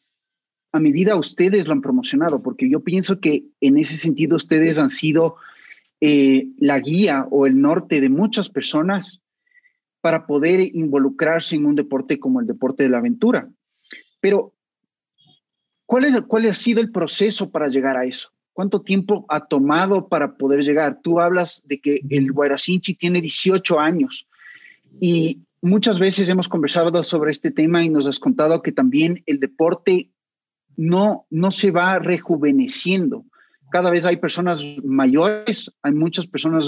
a medida ustedes lo han promocionado, porque yo pienso que en ese sentido ustedes han sido eh, la guía o el norte de muchas personas para poder involucrarse en un deporte como el deporte de la aventura. Pero, ¿cuál, es, cuál ha sido el proceso para llegar a eso? ¿Cuánto tiempo ha tomado para poder llegar? Tú hablas de que el Guaracinchi tiene 18 años y muchas veces hemos conversado sobre este tema y nos has contado que también el deporte no, no se va rejuveneciendo. Cada vez hay personas mayores, hay muchas personas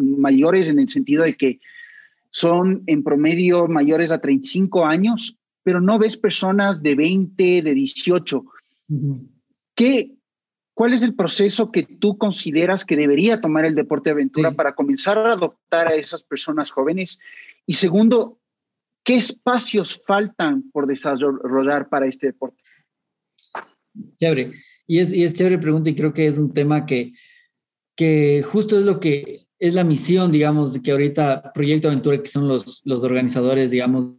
mayores en el sentido de que son en promedio mayores a 35 años, pero no ves personas de 20, de 18. ¿Qué, ¿Cuál es el proceso que tú consideras que debería tomar el deporte de aventura para comenzar a adoptar a esas personas jóvenes? Y segundo, ¿qué espacios faltan por desarrollar para este deporte? Chévere. Y es, y es chévere pregunta y creo que es un tema que, que justo es lo que es la misión, digamos, de que ahorita Proyecto Aventura, que son los, los organizadores, digamos,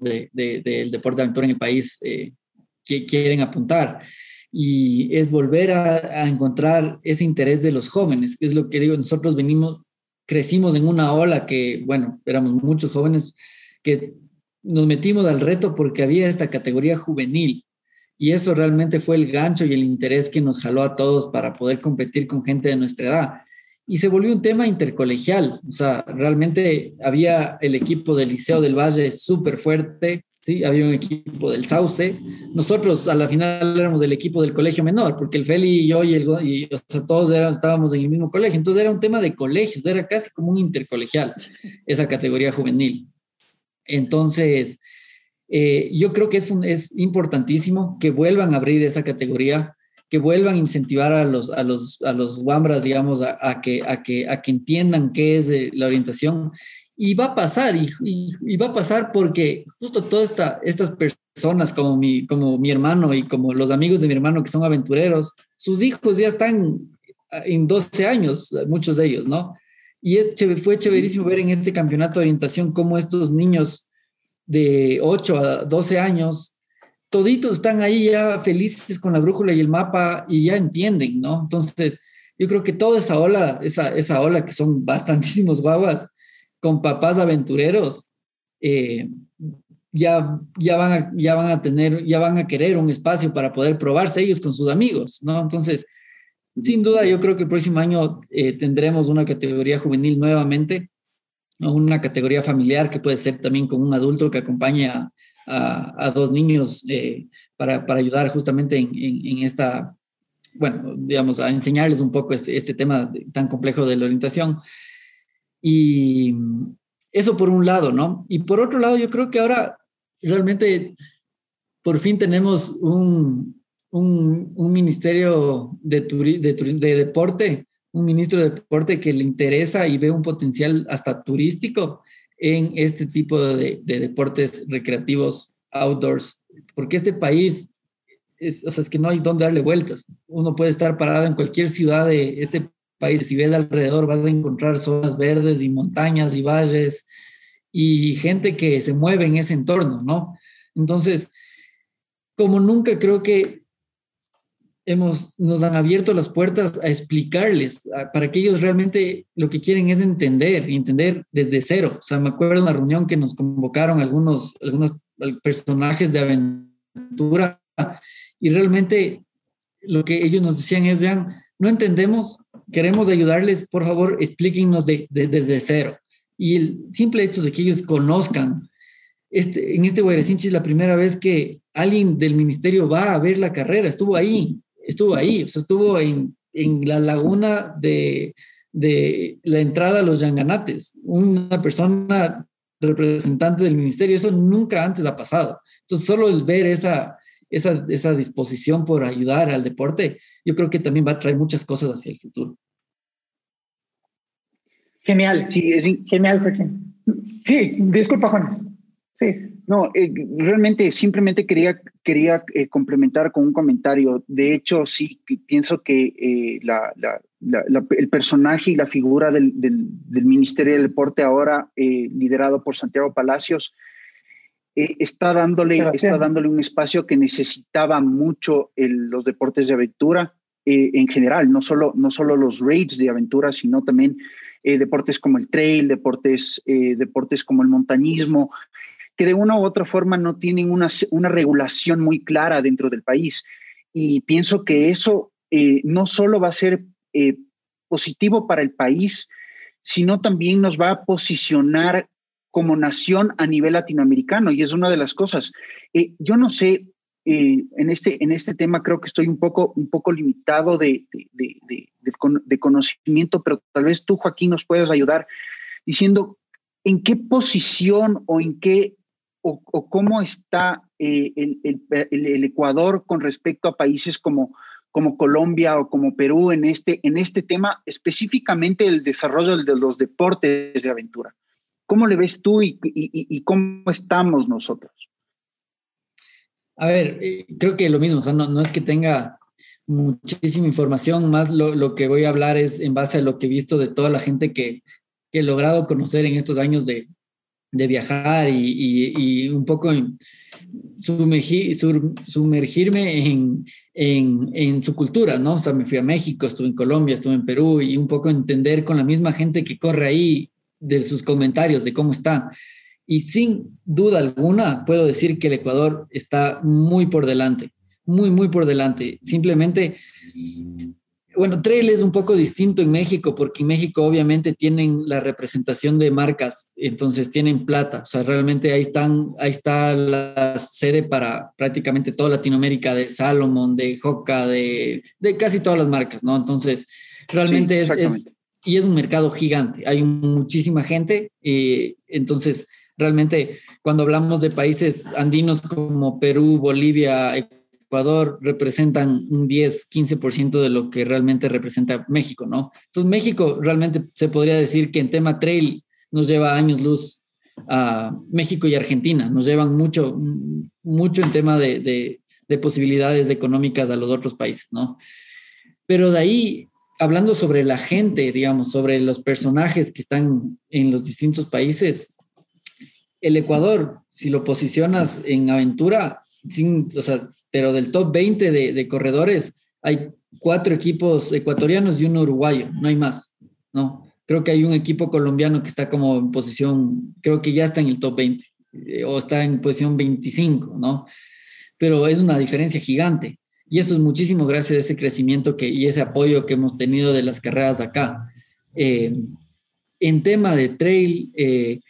del deporte de aventura en el país, eh, que quieren apuntar. Y es volver a, encontrar ese interés de los jóvenes, que es lo que digo, nosotros venimos, crecimos en una ola que, bueno, éramos muchos jóvenes que nos metimos al reto porque había esta categoría juvenil. Y eso realmente fue el gancho y el interés que nos jaló a todos para poder competir con gente de nuestra edad y se volvió un tema intercolegial. O sea, realmente había el equipo del Liceo del Valle súper fuerte, ¿sí? había un equipo del Sauce. Nosotros a la final éramos del equipo del colegio menor, porque el Feli y yo y, el, o sea, todos estábamos en el mismo colegio. Entonces era un tema de colegios, era casi como un intercolegial, esa categoría juvenil. Entonces, eh, yo creo que es, es importantísimo que vuelvan a abrir esa categoría que vuelvan a incentivar a los, a los, a los Wambras, digamos, a, que, a, que, a que entiendan qué es la orientación Y va a pasar, y, y, va a pasar porque justo todas esta, estas personas como mi, como mi hermano y como los amigos de mi hermano que son aventureros, sus hijos ya están en 12 años, muchos de ellos, ¿no? Y es, fue chéverísimo ver en este campeonato de orientación cómo estos niños de 8 a 12 años, toditos están ahí ya felices con la brújula y el mapa y ya entienden, ¿no? Entonces, yo creo que toda esa ola, esa, esa ola que son bastantísimos guaguas, con papás aventureros, eh, ya, ya, van a, ya van a tener, ya van a querer un espacio para poder probarse ellos con sus amigos, ¿no? Entonces, sin duda, yo creo que el próximo año eh, tendremos una categoría juvenil nuevamente, o una categoría familiar que puede ser también con un adulto que acompañe a, a, dos niños eh, para, para, ayudar justamente en, en, esta, bueno, digamos, a enseñarles un poco este, este tema tan complejo de la orientación. Y eso por un lado, ¿no? Y por otro lado, yo creo que ahora realmente por fin tenemos un, un, un ministerio de, de, de, deporte, un ministro de deporte que le interesa y ve un potencial hasta turístico en este tipo de, de deportes recreativos outdoors, porque este país, es, o sea, es que no hay dónde darle vueltas. Uno puede estar parado en cualquier ciudad de este país, si ves alrededor vas a encontrar zonas verdes y montañas y valles y gente que se mueve en ese entorno, ¿no? Entonces, como nunca creo que hemos, nos han abierto las puertas a explicarles, para que ellos realmente lo que quieren es entender, entender desde cero. O sea, me acuerdo de una reunión que nos convocaron algunos, algunos personajes de aventura y realmente lo que ellos nos decían es, vean, no entendemos, queremos ayudarles, por favor, explíquenos de, desde cero. Y el simple hecho de que ellos conozcan, este, en este Guayrecinchi es la primera vez que alguien del ministerio va a ver la carrera, estuvo ahí, estuvo ahí, o estuvo en, en la laguna de, de la entrada a los Yanganates, una persona representante del ministerio, eso nunca antes ha pasado. Entonces, solo el ver esa, esa, esa disposición por ayudar al deporte, yo creo que también va a traer muchas cosas hacia el futuro. Genial, sí, es genial, Joaquín. Sí, disculpa, Juan. Sí. No, eh, realmente simplemente quería, quería eh, complementar con un comentario. De hecho, sí, pienso que eh, la, la, el personaje y la figura del, del, del Ministerio del Deporte ahora, liderado por Santiago Palacios, está, dándole, está dándole un espacio que necesitaba mucho el, los deportes de aventura en general, no solo, no solo los raids de aventura, sino también deportes como el trail, deportes, deportes como el montañismo que de una u otra forma no tienen una, una regulación muy clara dentro del país. Y pienso que eso eh, no solo va a ser eh, positivo para el país, sino también nos va a posicionar como nación a nivel latinoamericano. Y es una de las cosas. Eh, yo no sé, en, este, en este tema creo que estoy un poco, un poco limitado de, de, de, de conocimiento, pero tal vez tú, Joaquín, nos puedas ayudar diciendo en qué posición o en qué o, cómo está eh, el, Ecuador con respecto a países como, como Colombia o como Perú en este, en este tema, específicamente el desarrollo de los deportes de aventura. ¿Cómo le ves tú y, cómo estamos nosotros? A ver, eh, creo que lo mismo, no, es que tenga muchísima información, más lo, que voy a hablar es en base a lo que he visto de toda la gente que, que he logrado conocer en estos años de, de viajar y, un poco sumergirme en, en, su cultura, ¿no? O sea, me fui a México, estuve en Colombia, estuve en Perú y un poco entender con la misma gente que corre ahí de sus comentarios, de cómo está. Y sin duda alguna puedo decir que el Ecuador está muy por delante, muy, muy por delante. Simplemente bueno, trail es un poco distinto en México porque en México obviamente tienen la representación de marcas, entonces tienen plata, o sea, realmente ahí están, ahí está la sede para prácticamente toda Latinoamérica de Salomon, de Hoka, de, de casi todas las marcas, ¿no? Entonces, realmente es, y es un mercado gigante, hay muchísima gente, y entonces realmente cuando hablamos de países andinos como Perú, Bolivia, Ecuador representan un 10, 15% de lo que realmente representa México, ¿no? Entonces México realmente se podría decir que en tema trail nos lleva años luz a México y Argentina, nos llevan mucho, mucho en tema de, de posibilidades económicas a los otros países, ¿no? Pero de ahí, hablando sobre la gente, digamos, sobre los personajes que están en los distintos países, el Ecuador, si lo posicionas en aventura, sin, o sea, pero del top 20 de, corredores, hay cuatro equipos ecuatorianos y uno uruguayo, no hay más, ¿no? Creo que hay un equipo colombiano que está como en posición, creo que ya está en el top 20 eh, o está en posición 25, ¿no? Pero es una diferencia gigante. Y eso es muchísimo gracias a ese crecimiento que, y ese apoyo que hemos tenido de las carreras acá. Eh, en tema de trail, eh,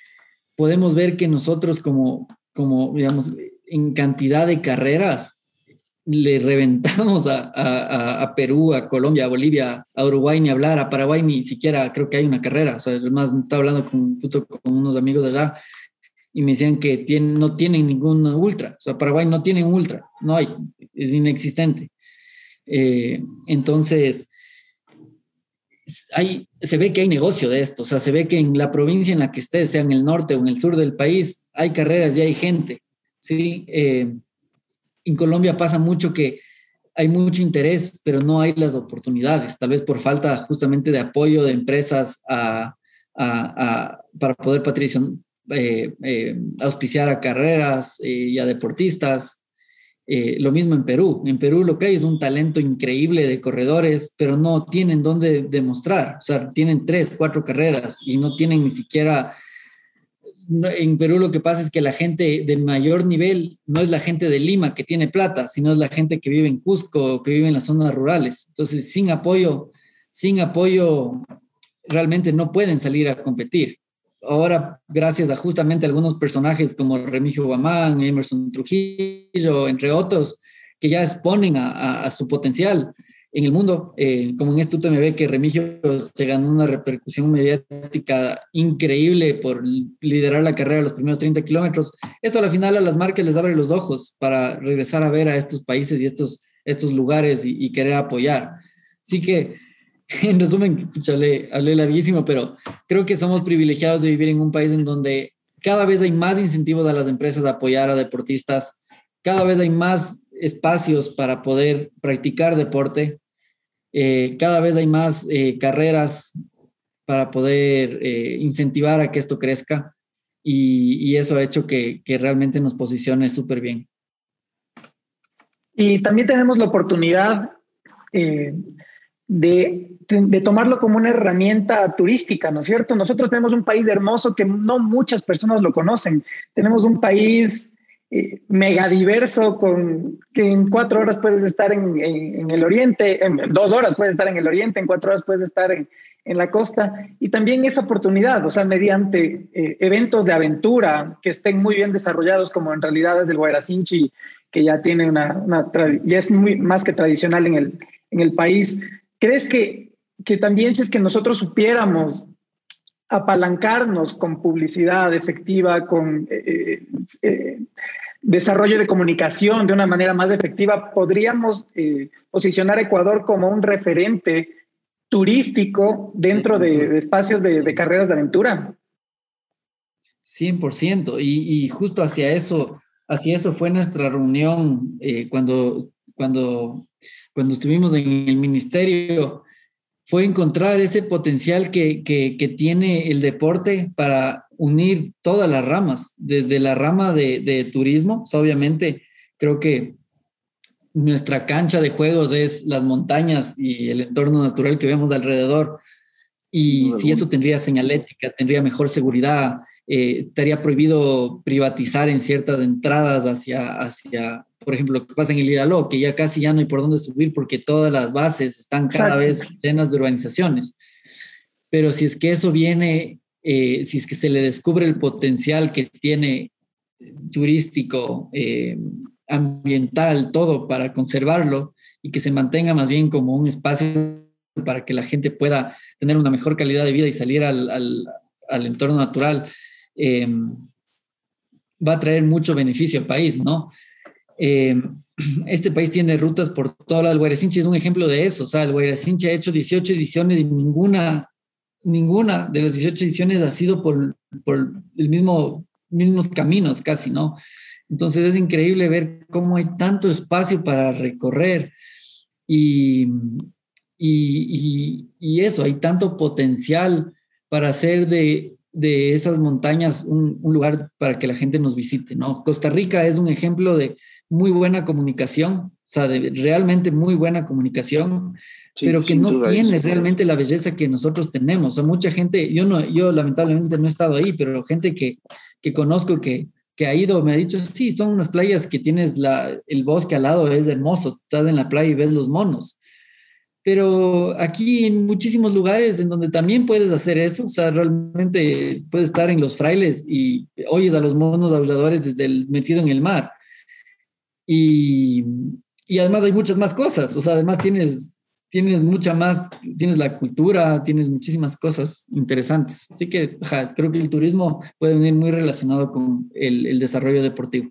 podemos ver que nosotros como, como, digamos, en cantidad de carreras, le reventamos a, a, Perú, a Colombia, a Bolivia, a Uruguay ni hablar, a Paraguay ni siquiera creo que hay una carrera. O sea, además estaba hablando con, con unos amigos de allá y me decían que no tienen ningún ultra. O sea, Paraguay no tiene un ultra, no hay, es inexistente. Eh, entonces, hay, se ve que hay negocio de esto, o sea, se ve que en la provincia en la que estés, sea en el norte o en el sur del país, hay carreras y hay gente, ¿sí? Eh, en Colombia pasa mucho que hay mucho interés, pero no hay las oportunidades, tal vez por falta justamente de apoyo de empresas para poder eh, eh, auspiciar a carreras y a deportistas. Eh, lo mismo en Perú. En Perú lo que hay es un talento increíble de corredores, pero no tienen dónde demostrar. O sea, tienen tres, cuatro carreras y no tienen ni siquiera... En Perú lo que pasa es que la gente de mayor nivel no es la gente de Lima que tiene plata, sino es la gente que vive en Cusco, que vive en las zonas rurales. Entonces, sin apoyo, sin apoyo, realmente no pueden salir a competir ahora gracias a justamente algunos personajes como Remigio Guamán, Emerson Trujillo, entre otros, que ya exponen a, su potencial en el mundo, eh, como en este UTMB que Remigio se ganó una repercusión mediática increíble por liderar la carrera los primeros 30 kilómetros, eso al final a las marcas les abre los ojos para regresar a ver a estos países y estos, estos lugares y, y querer apoyar. Así que en resumen, hablé larguísimo, pero creo que somos privilegiados de vivir en un país en donde cada vez hay más incentivos a las empresas de apoyar a deportistas, cada vez hay más espacios para poder practicar deporte, eh, cada vez hay más eh, carreras para poder eh, incentivar a que esto crezca y, eso ha hecho que, que realmente nos posicione súper bien. Y también tenemos la oportunidad de, tomarlo como una herramienta turística, ¿no es cierto? Nosotros tenemos un país hermoso que no muchas personas lo conocen. Tenemos un país eh, mega diverso con que en cuatro horas puedes estar en, el oriente, en dos horas puedes estar en el oriente, en cuatro horas puedes estar en, la costa. Y también esa oportunidad, o sea, mediante eh, eventos de aventura que estén muy bien desarrollados, como en realidad es el Guayracinchi, que ya tiene una, una ya es muy más que tradicional en el, en el país, ¿Crees que, que también si es que nosotros supiéramos apalancarnos con publicidad efectiva, con eh, eh, eh, desarrollo de comunicación de una manera más efectiva, podríamos posicionar a Ecuador como un referente turístico dentro de, espacios de, carreras de aventura. 100%, y, y, justo hacia eso, hacia eso fue nuestra reunión cuando, cuando cuando estuvimos en el ministerio, fue encontrar ese potencial que, que, tiene el deporte para unir todas las ramas, desde la rama de, de turismo, obviamente creo que nuestra cancha de juegos es las montañas y el entorno natural que vemos alrededor. Y si eso tendría señalética, tendría mejor seguridad, eh, estaría prohibido privatizar en ciertas entradas hacia, hacia, por ejemplo, lo que pasa en el Iraló, que ya casi ya no hay por dónde subir porque todas las bases están cada vez llenas de urbanizaciones. Pero si es que eso viene, eh, si es que se le descubre el potencial que tiene turístico, eh, ambiental, todo para conservarlo y que se mantenga más bien como un espacio para que la gente pueda tener una mejor calidad de vida y salir al, al, al entorno natural, Em, va a traer mucho beneficio al país, ¿no? Em, este país tiene rutas por todo lado. El Guayracinche es un ejemplo de eso. O sea, el Guayracinche ha hecho 18 ediciones y ninguna ninguna de las 18 ediciones ha sido por, por el mismo, mismos caminos casi, ¿no? Entonces es increíble ver cómo hay tanto espacio para recorrer y, y, y, eso, hay tanto potencial para hacer de, de esas montañas un, un, lugar para que la gente nos visite, ¿no? Costa Rica es un ejemplo de muy buena comunicación, o sea, de realmente muy buena comunicación, pero que no tiene realmente la belleza que nosotros tenemos. O sea, mucha gente, yo no, yo lamentablemente no he estado ahí, pero gente que, que conozco que, que ha ido me ha dicho, sí, son unas playas que tienes la, el bosque al lado, es hermoso, estás en la playa y ves los monos. Pero aquí en muchísimos lugares en donde también puedes hacer eso, o sea, realmente puedes estar en los frailes y oyes a los monos aulladores desde el metido en el mar. Y, y además hay muchas más cosas, o sea, además tienes tienes mucha más, tienes la cultura, tienes muchísimas cosas interesantes. Así que creo que el turismo puede venir muy relacionado con el, desarrollo deportivo.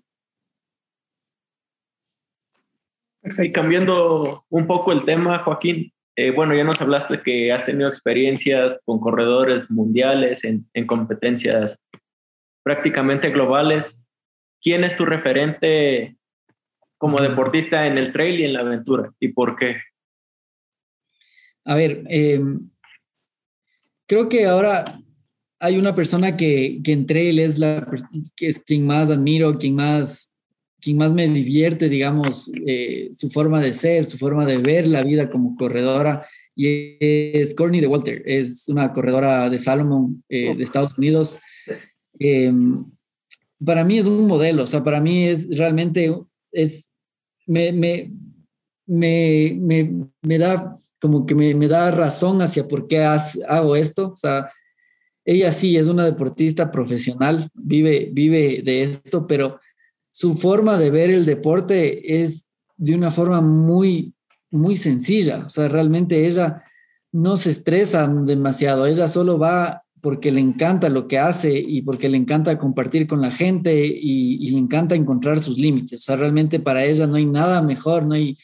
Y cambiando un poco el tema, Joaquín, eh, bueno, ya nos hablaste que has tenido experiencias con corredores mundiales en, en competencias prácticamente globales. ¿Quién es tu referente como deportista en el trail y en la aventura y por qué? A ver, em, creo que ahora hay una persona que, que entre él es la que es quien más admiro, quien más, quien más me divierte, digamos, eh, su forma de ser, su forma de ver la vida como corredora. Y es Courtney de Walter, es una corredora de Salomon eh, de Estados Unidos. Em, para mí es un modelo, o sea, para mí es realmente, es, me, me, me, me, me da como que me, me da razón hacia por qué hago esto. O sea, ella sí es una deportista profesional, vive, vive de esto, pero su forma de ver el deporte es de una forma muy, muy sencilla. O sea, realmente ella no se estresa demasiado, ella solo va porque le encanta lo que hace y porque le encanta compartir con la gente y, le encanta encontrar sus límites. O sea, realmente para ella no hay nada mejor, no hay,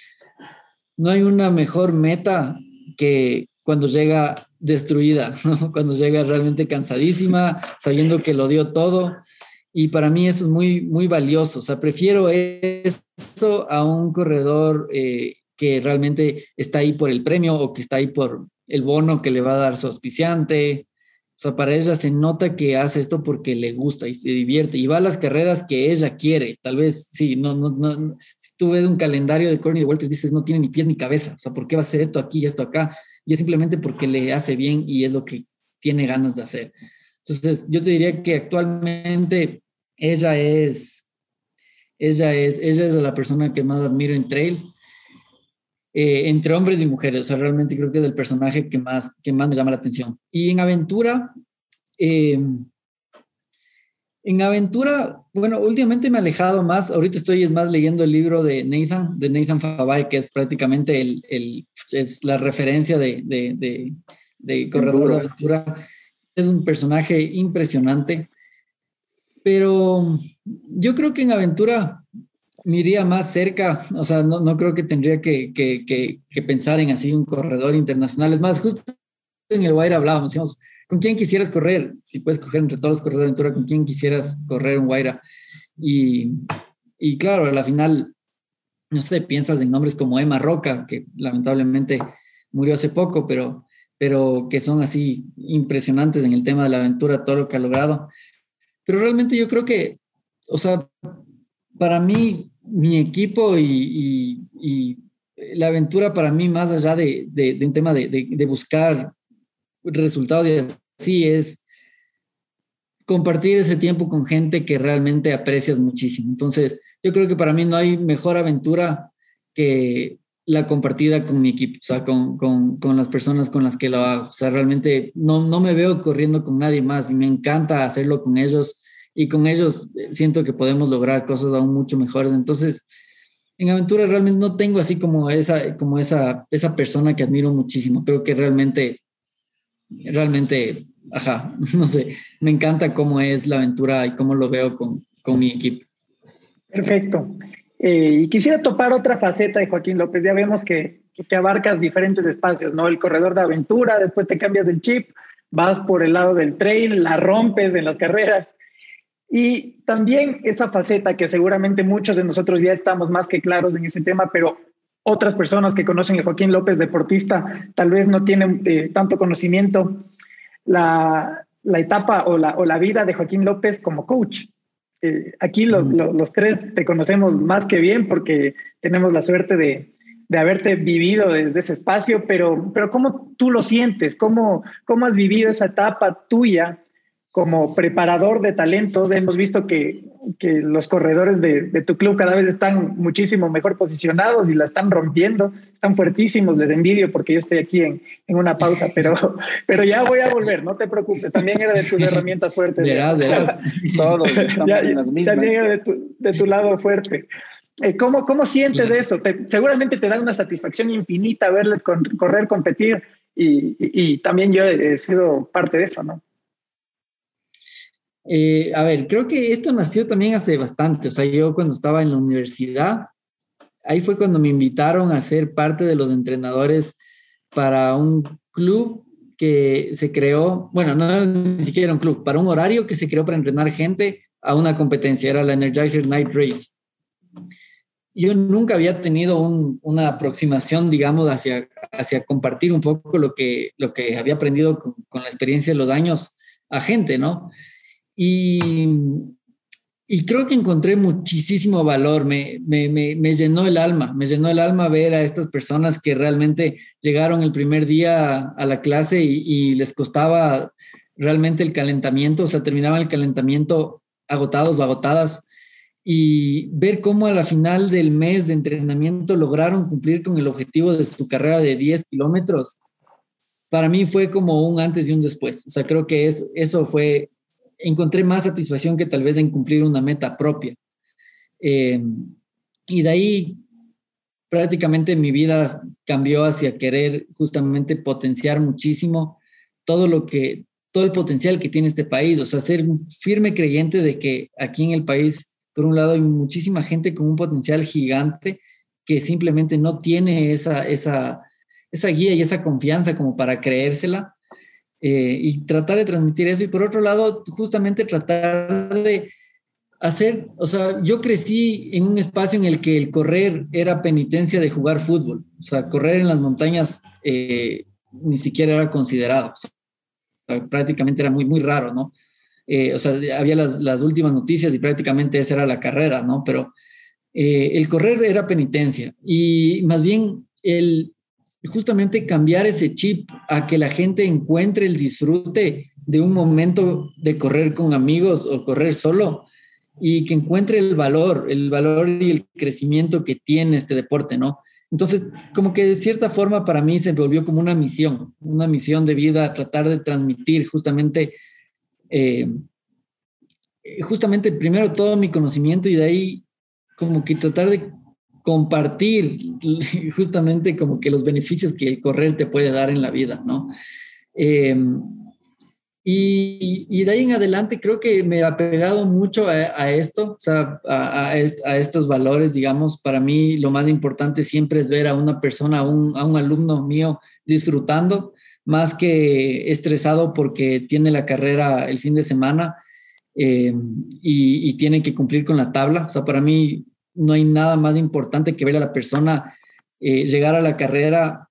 no hay una mejor meta que cuando llega destruida, cuando llega realmente cansadísima, sabiendo que lo dio todo. Y para mí eso es muy, muy valioso. O sea, prefiero eso a un corredor eh, que realmente está ahí por el premio o que está ahí por el bono que le va a dar su auspiciante. O sea, para ella se nota que hace esto porque le gusta y se divierte y va a las carreras que ella quiere. Tal vez sí, no, no, no, tú ves un calendario de Courtney de y dices, no tiene ni pies ni cabeza, o sea, ¿por qué va a hacer esto aquí y esto acá? Y es simplemente porque le hace bien y es lo que tiene ganas de hacer. Entonces, yo te diría que actualmente ella es, ella es, ella es la persona que más admiro en trail, eh, entre hombres y mujeres, o sea, realmente creo que es el personaje que más, que más me llama la atención. Y en aventura, eh, en aventura, bueno, últimamente me he alejado más, ahorita estoy es más leyendo el libro de Nathan, de Nathan Fabay, que es prácticamente el, el es la referencia de, de, de, de corredor de aventura. Es un personaje impresionante, pero yo creo que en aventura me iría más cerca, o sea, no, no creo que tendría que, que, que, que, pensar en así un corredor internacional. Es más, justo en el Wire hablábamos, decíamos, ¿Con quién quisieras correr? Si puedes coger entre todos los corredores de aventura, ¿con quién quisieras correr un Guaira? Y, y claro, a la final, no sé, piensas en nombres como Emma Roca, que lamentablemente murió hace poco, pero, pero que son así impresionantes en el tema de la aventura, todo lo que ha logrado. Pero realmente yo creo que, o sea, para mí, mi equipo y, la aventura para mí, más allá de, un tema de, de, buscar resultados y sí es compartir ese tiempo con gente que realmente aprecias muchísimo. Entonces, yo creo que para mí no hay mejor aventura que la compartida con mi equipo, o sea, con, con, con, las personas con las que lo hago. O sea, realmente no, no me veo corriendo con nadie más y me encanta hacerlo con ellos y con ellos siento que podemos lograr cosas aún mucho mejores. Entonces, en aventura realmente no tengo así como esa, como esa, esa persona que admiro muchísimo. Creo que realmente, realmente ajá, no sé, me encanta cómo es la aventura y cómo lo veo con, con mi equipo. Perfecto. Eh, y quisiera topar otra faceta de Joaquín López. Ya vemos que, que, abarcas diferentes espacios, ¿no? El corredor de aventura, después te cambias el chip, vas por el lado del trail, la rompes en las carreras. Y también esa faceta que seguramente muchos de nosotros ya estamos más que claros en ese tema, pero otras personas que conocen a Joaquín López, deportista, tal vez no tienen eh, tanto conocimiento, la, la etapa o la, o la, vida de Joaquín López como coach. Eh, aquí los, los, tres te conocemos más que bien porque tenemos la suerte de, de haberte vivido desde ese espacio, pero, pero ¿cómo tú lo sientes? ¿Cómo, ¿Cómo has vivido esa etapa tuya como preparador de talentos? Hemos visto que, que los corredores de, de, tu club cada vez están muchísimo mejor posicionados y la están rompiendo, están fuertísimos, les envidio porque yo estoy aquí en, en una pausa, pero, pero ya voy a volver, no te preocupes, también era de tus herramientas fuertes. Verás, verás. Todos También era de tu, de tu lado fuerte. Eh, ¿Cómo, ¿Cómo sientes eso? seguramente te da una satisfacción infinita verles correr, competir y, y, también yo he, sido parte de eso, ¿no? Eh, a ver, creo que esto nació también hace bastante. O sea, yo cuando estaba en la universidad, ahí fue cuando me invitaron a ser parte de los entrenadores para un club que se creó, bueno, no ni siquiera un club, para un horario que se creó para entrenar gente a una competencia, era la Energizer Night Race yo nunca había tenido una aproximación, digamos, hacia, hacia compartir un poco lo que, lo que había aprendido con, la experiencia de los años a gente, ¿no? Y, y creo que encontré muchísimo valor, me, me, me, llenó el alma, me llenó el alma ver a estas personas que realmente llegaron el primer día a la clase y, y les costaba realmente el calentamiento, o sea, terminaban el calentamiento agotados o agotadas y ver cómo a la final del mes de entrenamiento lograron cumplir con el objetivo de su carrera de 10 kilómetros, para mí fue como un antes y un después. O sea, creo que es, eso fue, encontré más satisfacción que tal vez en cumplir una meta propia. Eh, y de ahí prácticamente mi vida cambió hacia querer justamente potenciar muchísimo todo lo que, todo el potencial que tiene este país, o sea, ser un firme creyente de que aquí en el país por un lado, hay muchísima gente con un potencial gigante que simplemente no tiene esa, esa, esa guía y esa confianza como para creérsela eh, y tratar de transmitir eso. Y por otro lado, justamente tratar de hacer, o sea, yo crecí en un espacio en el que el correr era penitencia de jugar fútbol. O sea, correr en las montañas eh, ni siquiera era considerado. prácticamente era muy, muy raro, ¿no? Eh, o sea, había las, últimas noticias y prácticamente esa era la carrera, ¿no? Pero eh, el correr era penitencia y más bien el justamente cambiar ese chip a que la gente encuentre el disfrute de un momento de correr con amigos o correr solo y que encuentre el valor, el valor y el crecimiento que tiene este deporte, ¿no? Entonces, como que de cierta forma para mí se volvió como una misión, una misión de vida, tratar de transmitir justamente eh, justamente primero todo mi conocimiento y de ahí como que tratar de compartir justamente como que los beneficios que el correr te puede dar en la vida, ¿no? Eh, y, y, de ahí en adelante creo que me ha pegado mucho a, esto, o sea, a, a, estos valores, digamos, para mí lo más importante siempre es ver a una persona, a un, a un alumno mío disfrutando más que estresado porque tiene la carrera el fin de semana eh, y, tiene que cumplir con la tabla. O sea, para mí no hay nada más importante que ver a la persona eh, llegar a la carrera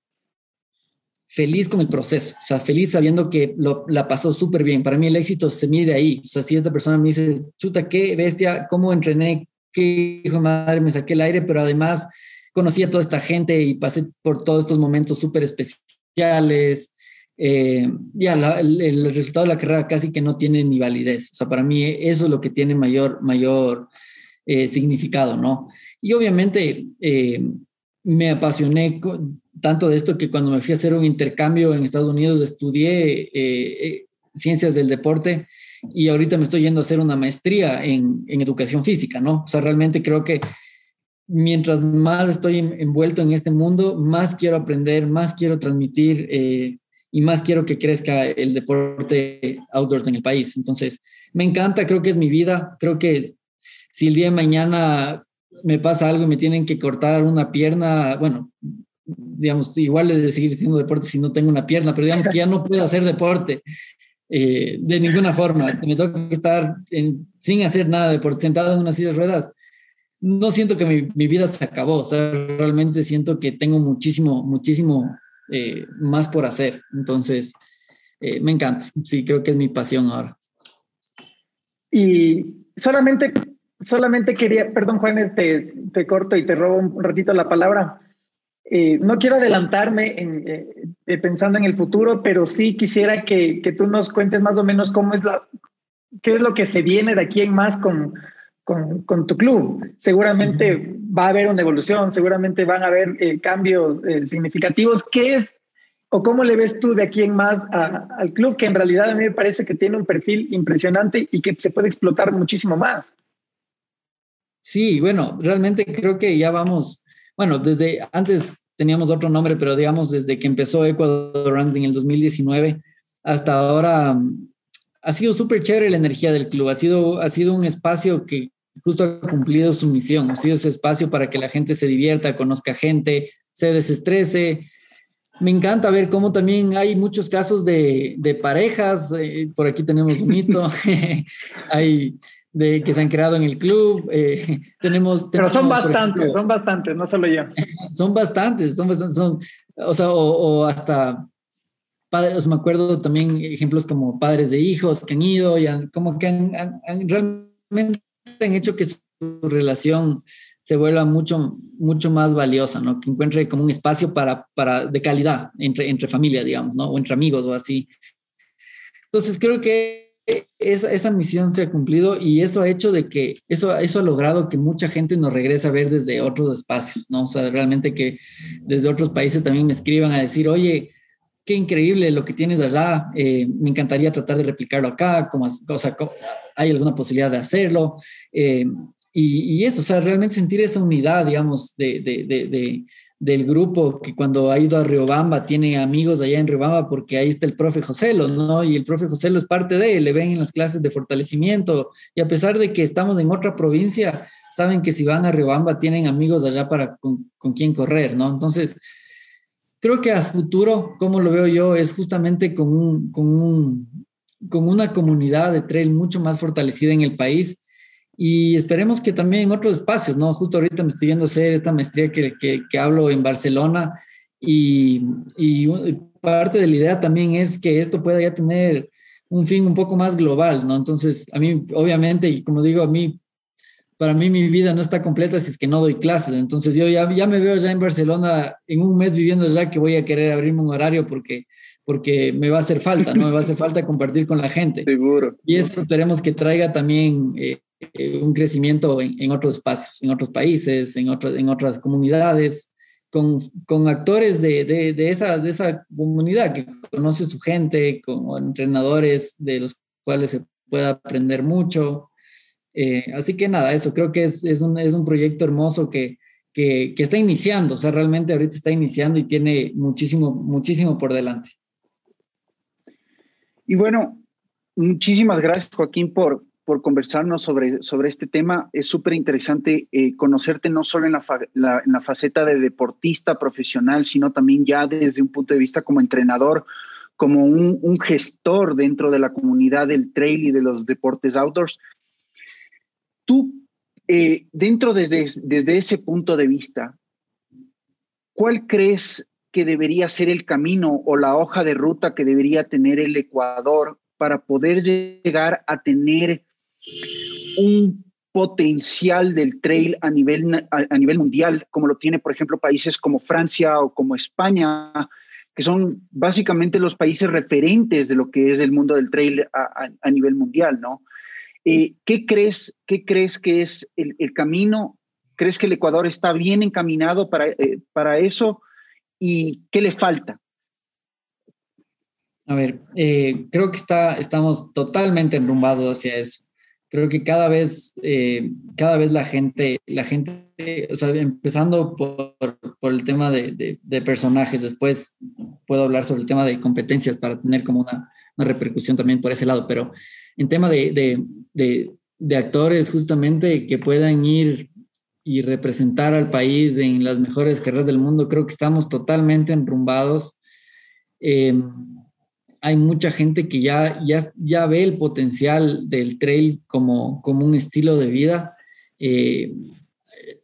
feliz con el proceso, o sea, feliz sabiendo que lo, la pasó súper bien. Para mí el éxito se mide ahí. O sea, si esta persona me dice, chuta, qué bestia, cómo entrené, qué hijo madre, me saqué el aire, pero además conocí a toda esta gente y pasé por todos estos momentos súper especiales, eh, ya el, resultado de la carrera casi que no tiene ni validez. O sea, para mí eso es lo que tiene mayor, mayor eh, significado, ¿no? Y obviamente eh, me apasioné tanto de esto que cuando me fui a hacer un intercambio en Estados Unidos estudié ciencias del deporte y ahorita me estoy yendo a hacer una maestría en educación física, ¿no? O sea, realmente creo que mientras más estoy envuelto en este mundo, más quiero aprender, más quiero transmitir y más quiero que crezca el deporte outdoors en el país. Entonces, me encanta, creo que es mi vida, creo que si el día de mañana me pasa algo y me tienen que cortar una pierna, bueno, digamos, igual de seguir haciendo deporte si no tengo una pierna, pero digamos que ya no puedo hacer deporte eh, de ninguna forma. Me toca estar sin hacer nada de deporte, sentado en una silla de ruedas. No siento que mi, mi, vida se acabó, o sea, realmente siento que tengo muchísimo, muchísimo eh, más por hacer. Entonces, eh, me encanta, sí, creo que es mi pasión ahora. Y solamente, solamente quería, perdón Juanes, te, te corto y te robo un ratito la palabra. Eh, no quiero adelantarme en, eh, pensando en el futuro, pero sí quisiera que, que, tú nos cuentes más o menos cómo es la, qué es lo que se viene de aquí en más con, con, con tu club. Seguramente va a haber una evolución, seguramente van a haber eh, cambios significativos. ¿Qué es o cómo le ves tú de aquí en más al club, que en realidad a mí me parece que tiene un perfil impresionante y que se puede explotar muchísimo más? Sí, bueno, realmente creo que ya vamos, bueno, desde antes teníamos otro nombre, pero digamos desde que empezó Ecuador Runs en el 2019 hasta ahora ha sido súper chévere la energía del club, ha sido, ha sido un espacio que justo ha cumplido su misión, ha sido ese espacio para que la gente se divierta, conozca gente, se desestrese. Me encanta ver cómo también hay muchos casos de, parejas, eh, por aquí tenemos un hito, hay de que se han creado en el club. Eh, tenemos, Pero son bastantes, son bastantes, no solo yo. son bastantes, son bastantes, son, o sea, o, hasta padres, me acuerdo también ejemplos como padres de hijos que han ido y han, como que han, realmente han hecho que su relación se vuelva mucho, mucho más valiosa, ¿no? Que encuentre como un espacio para, para, de calidad entre, entre familia, digamos, ¿no? O entre amigos o así. Entonces creo que esa, esa, misión se ha cumplido y eso ha hecho de que, eso, eso ha logrado que mucha gente nos regrese a ver desde otros espacios, ¿no? O sea, realmente que desde otros países también me escriban a decir, oye, qué increíble lo que tienes allá, eh, me encantaría tratar de replicarlo acá, como, o sea, hay alguna posibilidad de hacerlo. Eh, y, eso, o sea, realmente sentir esa unidad, digamos, de, de, del grupo que cuando ha ido a Riobamba tiene amigos allá en Riobamba porque ahí está el profe Joselo, ¿no? Y el profe Joselo es parte de él, le ven en las clases de fortalecimiento y a pesar de que estamos en otra provincia, saben que si van a Riobamba tienen amigos allá para con, con quien correr, ¿no? Entonces, creo que a futuro, como lo veo yo, es justamente con, un, con, un, con una comunidad de trail mucho más fortalecida en el país y esperemos que también en otros espacios, ¿no? Justo ahorita me estoy yendo a hacer esta maestría que, que, que hablo en Barcelona y, y, parte de la idea también es que esto pueda ya tener un fin un poco más global, ¿no? Entonces, a mí, obviamente, y como digo, a mí, para mí mi vida no está completa si es que no doy clases, entonces yo ya, ya me veo ya en Barcelona en un mes viviendo ya que voy a querer abrirme un horario porque porque me va a hacer falta, ¿no? Me va a hacer falta compartir con la gente. Seguro. Y eso esperemos que traiga también eh, eh, un crecimiento en, otros espacios, en otros países, en, en otras comunidades, con, con actores de, de, de, esa, de esa comunidad que conoce su gente, con entrenadores de los cuales se pueda aprender mucho. Eh, así que nada, eso creo que es, es, un, es un proyecto hermoso que, que, que, está iniciando, o sea, realmente ahorita está iniciando y tiene muchísimo, muchísimo por delante. Y bueno, muchísimas gracias, Joaquín, por, por conversarnos sobre, sobre este tema. Es súper interesante eh, conocerte no solo en la, en la, faceta de deportista profesional, sino también ya desde un punto de vista como entrenador, como un, un gestor dentro de la comunidad del trail y de los deportes outdoors. Tú, eh, dentro desde, desde ese punto de vista, ¿cuál crees que debería ser el camino o la hoja de ruta que debería tener el Ecuador para poder llegar a tener un potencial del trail a nivel, a, nivel mundial, como lo tiene, por ejemplo, países como Francia o como España, que son básicamente los países referentes de lo que es el mundo del trail a, nivel mundial, ¿no? Eh, ¿qué, crees, ¿Qué crees que es el, el, camino? ¿Crees que el Ecuador está bien encaminado para, eh, para eso? ¿Y qué le falta? A ver, eh, creo que está, estamos totalmente enrumbados hacia eso creo que cada vez, eh, cada vez la gente, la gente, o sea, empezando por, por el tema de, de, personajes, después puedo hablar sobre el tema de competencias para tener como una, una repercusión también por ese lado, pero en tema de, de actores justamente que puedan ir y representar al país en las mejores carreras del mundo. Creo que estamos totalmente enrumbados. Em, hay mucha gente que ya, ya, ya ve el potencial del trail como, como un estilo de vida. Eh,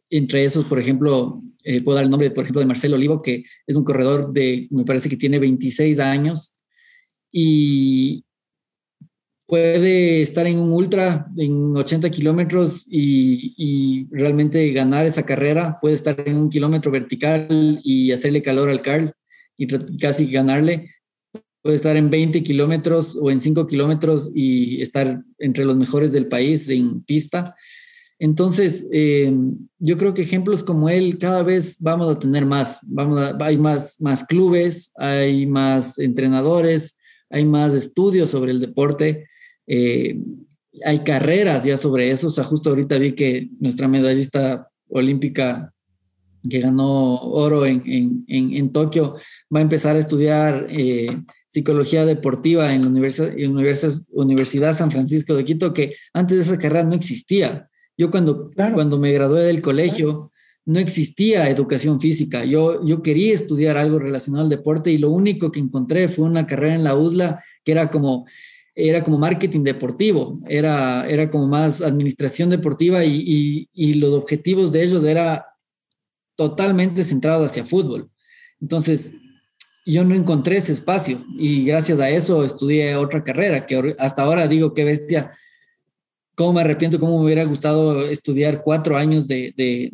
entre esos, por ejemplo, eh, puedo dar el nombre, por ejemplo, de Marcelo Olivo, que es un corredor de, me parece que tiene 26 años y puede estar en un ultra en 80 kilómetros y, y, realmente ganar esa carrera. Puede estar en un kilómetro vertical y hacerle calor al Carl y casi ganarle puede estar en 20 kilómetros o en 5 kilómetros y estar entre los mejores del país en pista. Entonces, eh, yo creo que ejemplos como él cada vez vamos a tener más. Vamos hay más, más clubes, hay más entrenadores, hay más estudios sobre el deporte, eh, hay carreras ya sobre eso. O sea, justo ahorita vi que nuestra medallista olímpica que ganó oro en, en, en, Tokio va a empezar a estudiar eh, psicología deportiva en la Universidad, Universidad San Francisco de Quito, que antes de esa carrera no existía. Yo cuando, cuando me gradué del colegio, no existía educación física. Yo, yo quería estudiar algo relacionado al deporte y lo único que encontré fue una carrera en la UDLA que era como, era como marketing deportivo, era, era como más administración deportiva y, y, los objetivos de ellos era totalmente centrados hacia fútbol. Entonces, yo no encontré ese espacio y gracias a eso estudié otra carrera que hasta ahora digo qué bestia cómo me arrepiento, cómo me hubiera gustado estudiar cuatro años de, de,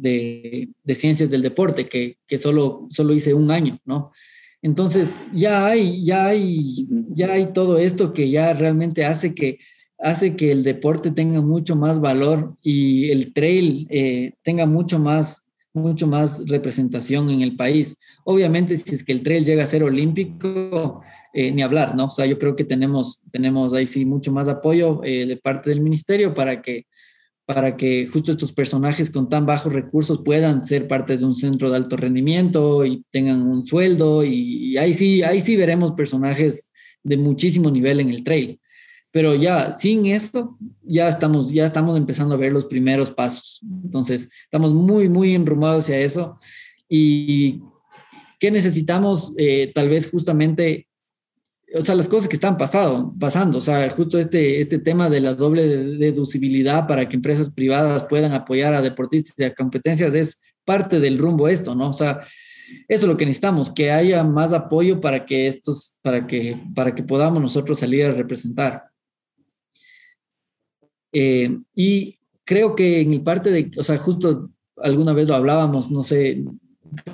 de, ciencias del deporte, que, que, solo, solo hice un año, ¿no? Entonces, ya hay, ya hay, ya hay todo esto que ya realmente hace que, hace que el deporte tenga mucho más valor y el trail eh, tenga mucho más, mucho más representación en el país. Obviamente, si es que el trail llega a ser olímpico, eh, ni hablar, ¿no? O sea, yo creo que tenemos, tenemos ahí sí mucho más apoyo eh, de parte del ministerio para que, para que justo estos personajes con tan bajos recursos puedan ser parte de un centro de alto rendimiento y tengan un sueldo y, ahí sí, ahí sí veremos personajes de muchísimo nivel en el trail. Pero ya sin esto, ya estamos, ya estamos empezando a ver los primeros pasos. Entonces, estamos muy, muy enrumados hacia eso. ¿Y qué necesitamos? Eh, tal vez justamente o sea, las cosas que están pasado, pasando, o sea, justo este, este tema de la doble deducibilidad para que empresas privadas puedan apoyar a deportistas y a competencias es parte del rumbo esto, ¿no? O sea, eso es lo que necesitamos, que haya más apoyo para que estos, para que, para que podamos nosotros salir a representar. Eh, y creo que en parte de, o sea, justo alguna vez lo hablábamos, no sé,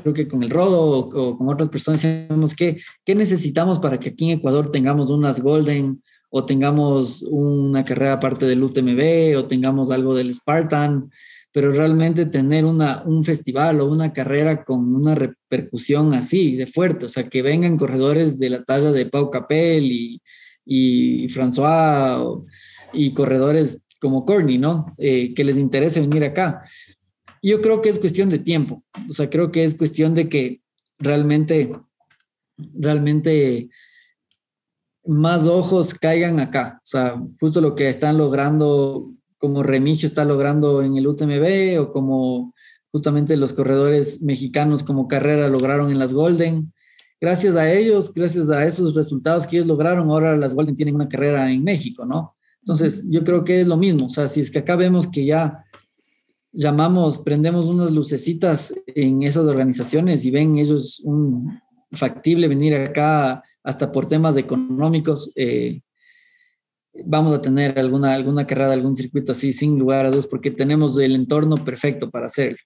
creo que con el Rodo o, con otras personas, decimos que, ¿qué necesitamos para que aquí en Ecuador tengamos unas Golden o tengamos una carrera aparte del UTMB o tengamos algo del Spartan? Pero realmente tener una, un festival o una carrera con una repercusión así de fuerte, o sea, que vengan corredores de la talla de Pau Capel y, y François y corredores como Corny, ¿no? Eh, que les interese venir acá yo creo que es cuestión de tiempo, o sea, creo que es cuestión de que realmente, realmente más ojos caigan acá, o sea, justo lo que están logrando, como Remigio está logrando en el UTMB o como justamente los corredores mexicanos como carrera lograron en las Golden. Gracias a ellos, gracias a esos resultados que ellos lograron, ahora las Golden tienen una carrera en México, ¿no? Entonces, yo creo que es lo mismo, o sea, si es que acá vemos que ya llamamos, prendemos unas lucecitas en esas organizaciones y ven ellos un factible venir acá hasta por temas económicos, eh, vamos a tener alguna, alguna carrera, algún circuito así, sin lugar a dudas, porque tenemos el entorno perfecto para hacerlo.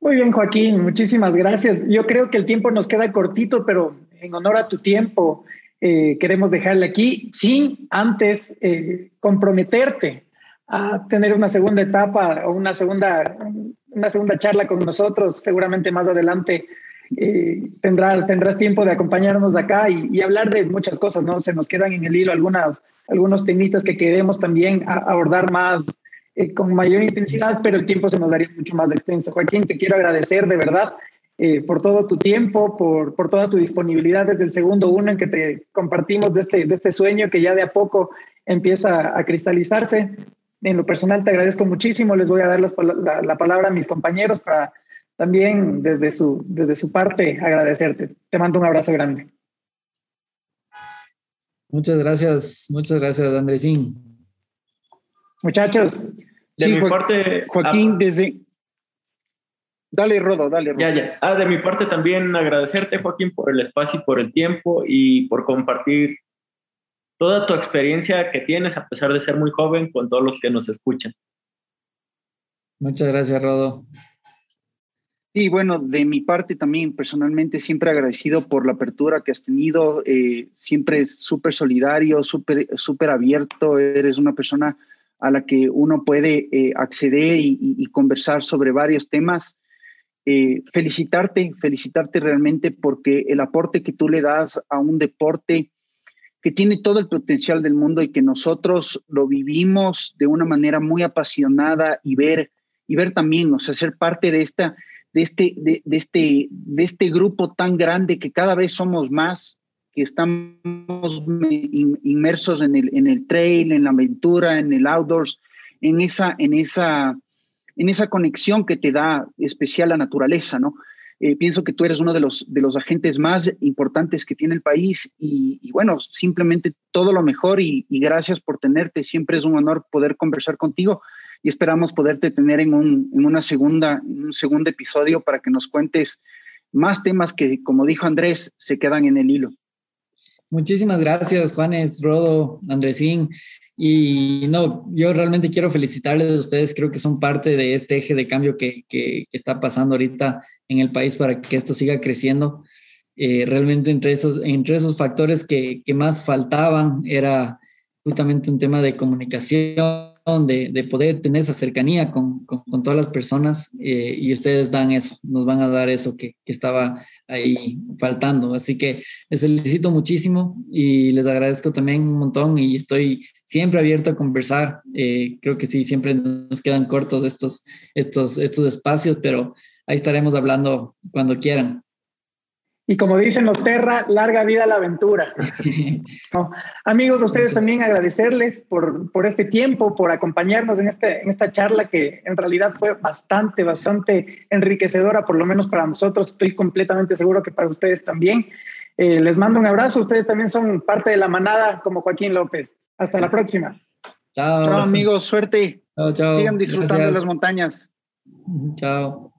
Muy bien, Joaquín, muchísimas gracias. Yo creo que el tiempo nos queda cortito, pero en honor a tu tiempo, eh, queremos dejarle aquí sin antes eh, comprometerte a tener una segunda etapa o una segunda, una segunda charla con nosotros. Seguramente más adelante eh, tendrás, tendrás tiempo de acompañarnos acá y, hablar de muchas cosas, ¿no? Se nos quedan en el hilo algunas, algunos temitas que queremos también abordar más eh, con mayor intensidad, pero el tiempo se nos daría mucho más extenso. Joaquín, te quiero agradecer de verdad. Eh, por todo tu tiempo, por, por toda tu disponibilidad desde el segundo uno en que te compartimos de este, de este sueño que ya de a poco empieza a cristalizarse en lo personal te agradezco muchísimo. Les voy a dar la, la, palabra a mis compañeros para también desde su, desde su parte agradecerte. Te mando un abrazo grande. Muchas gracias, muchas gracias, Andresín. Muchachos. De mi parte. Joaquín, ah, desde. Dale, Rodo, dale. Rodo. Ya, ya. Ah, de mi parte también agradecerte, Joaquín, por el espacio y por el tiempo y por compartir toda tu experiencia que tienes, a pesar de ser muy joven, con todos los que nos escuchan. Muchas gracias, Rodo. Sí, bueno, de mi parte también personalmente siempre agradecido por la apertura que has tenido, eh, siempre súper solidario, súper super abierto, eres una persona a la que uno puede eh, acceder y, conversar sobre varios temas. Eh, felicitarte, felicitarte realmente porque el aporte que tú le das a un deporte que tiene todo el potencial del mundo y que nosotros lo vivimos de una manera muy apasionada y ver, y ver también, o sea, ser parte de esta de este, de, este, de este grupo tan grande que cada vez somos más, que estamos inmersos en el, en el trail, en la aventura, en el outdoors, en esa, en esa, en esa conexión que te da especial la naturaleza, ¿no? Eh, pienso que tú eres uno de los, de los agentes más importantes que tiene el país y, bueno, simplemente todo lo mejor y, gracias por tenerte. Siempre es un honor poder conversar contigo y esperamos poderte tener en un, en una segunda, un segundo episodio para que nos cuentes más temas que, como dijo Andrés, se quedan en el hilo. Muchísimas gracias, Juanes, Rodo, Andresín. Y no, yo realmente quiero felicitarles a ustedes, creo que son parte de este eje de cambio que, que, está pasando ahorita en el país para que esto siga creciendo. Eh, realmente entre esos, entre esos factores que, que más faltaban era justamente un tema de comunicación de, poder tener esa cercanía con, todas las personas eh, y ustedes dan eso, nos van a dar eso que, estaba ahí faltando. Así que les felicito muchísimo y les agradezco también un montón y estoy siempre abierto a conversar. Eh, creo que sí, siempre nos quedan cortos estos, estos, estos espacios, pero ahí estaremos hablando cuando quieran. Y como dicen los Terra, larga vida a la aventura. Amigos, a ustedes también agradecerles por, por este tiempo, por acompañarnos en, este, en esta charla que en realidad fue bastante, bastante enriquecedora, por lo menos para nosotros. Estoy completamente seguro que para ustedes también. Eh, les mando un abrazo. Ustedes también son parte de la manada como Joaquín López. Hasta la próxima. Chao. Chao, amigos. Suerte. Chao, chao. Sigan disfrutando de las montañas. Chao.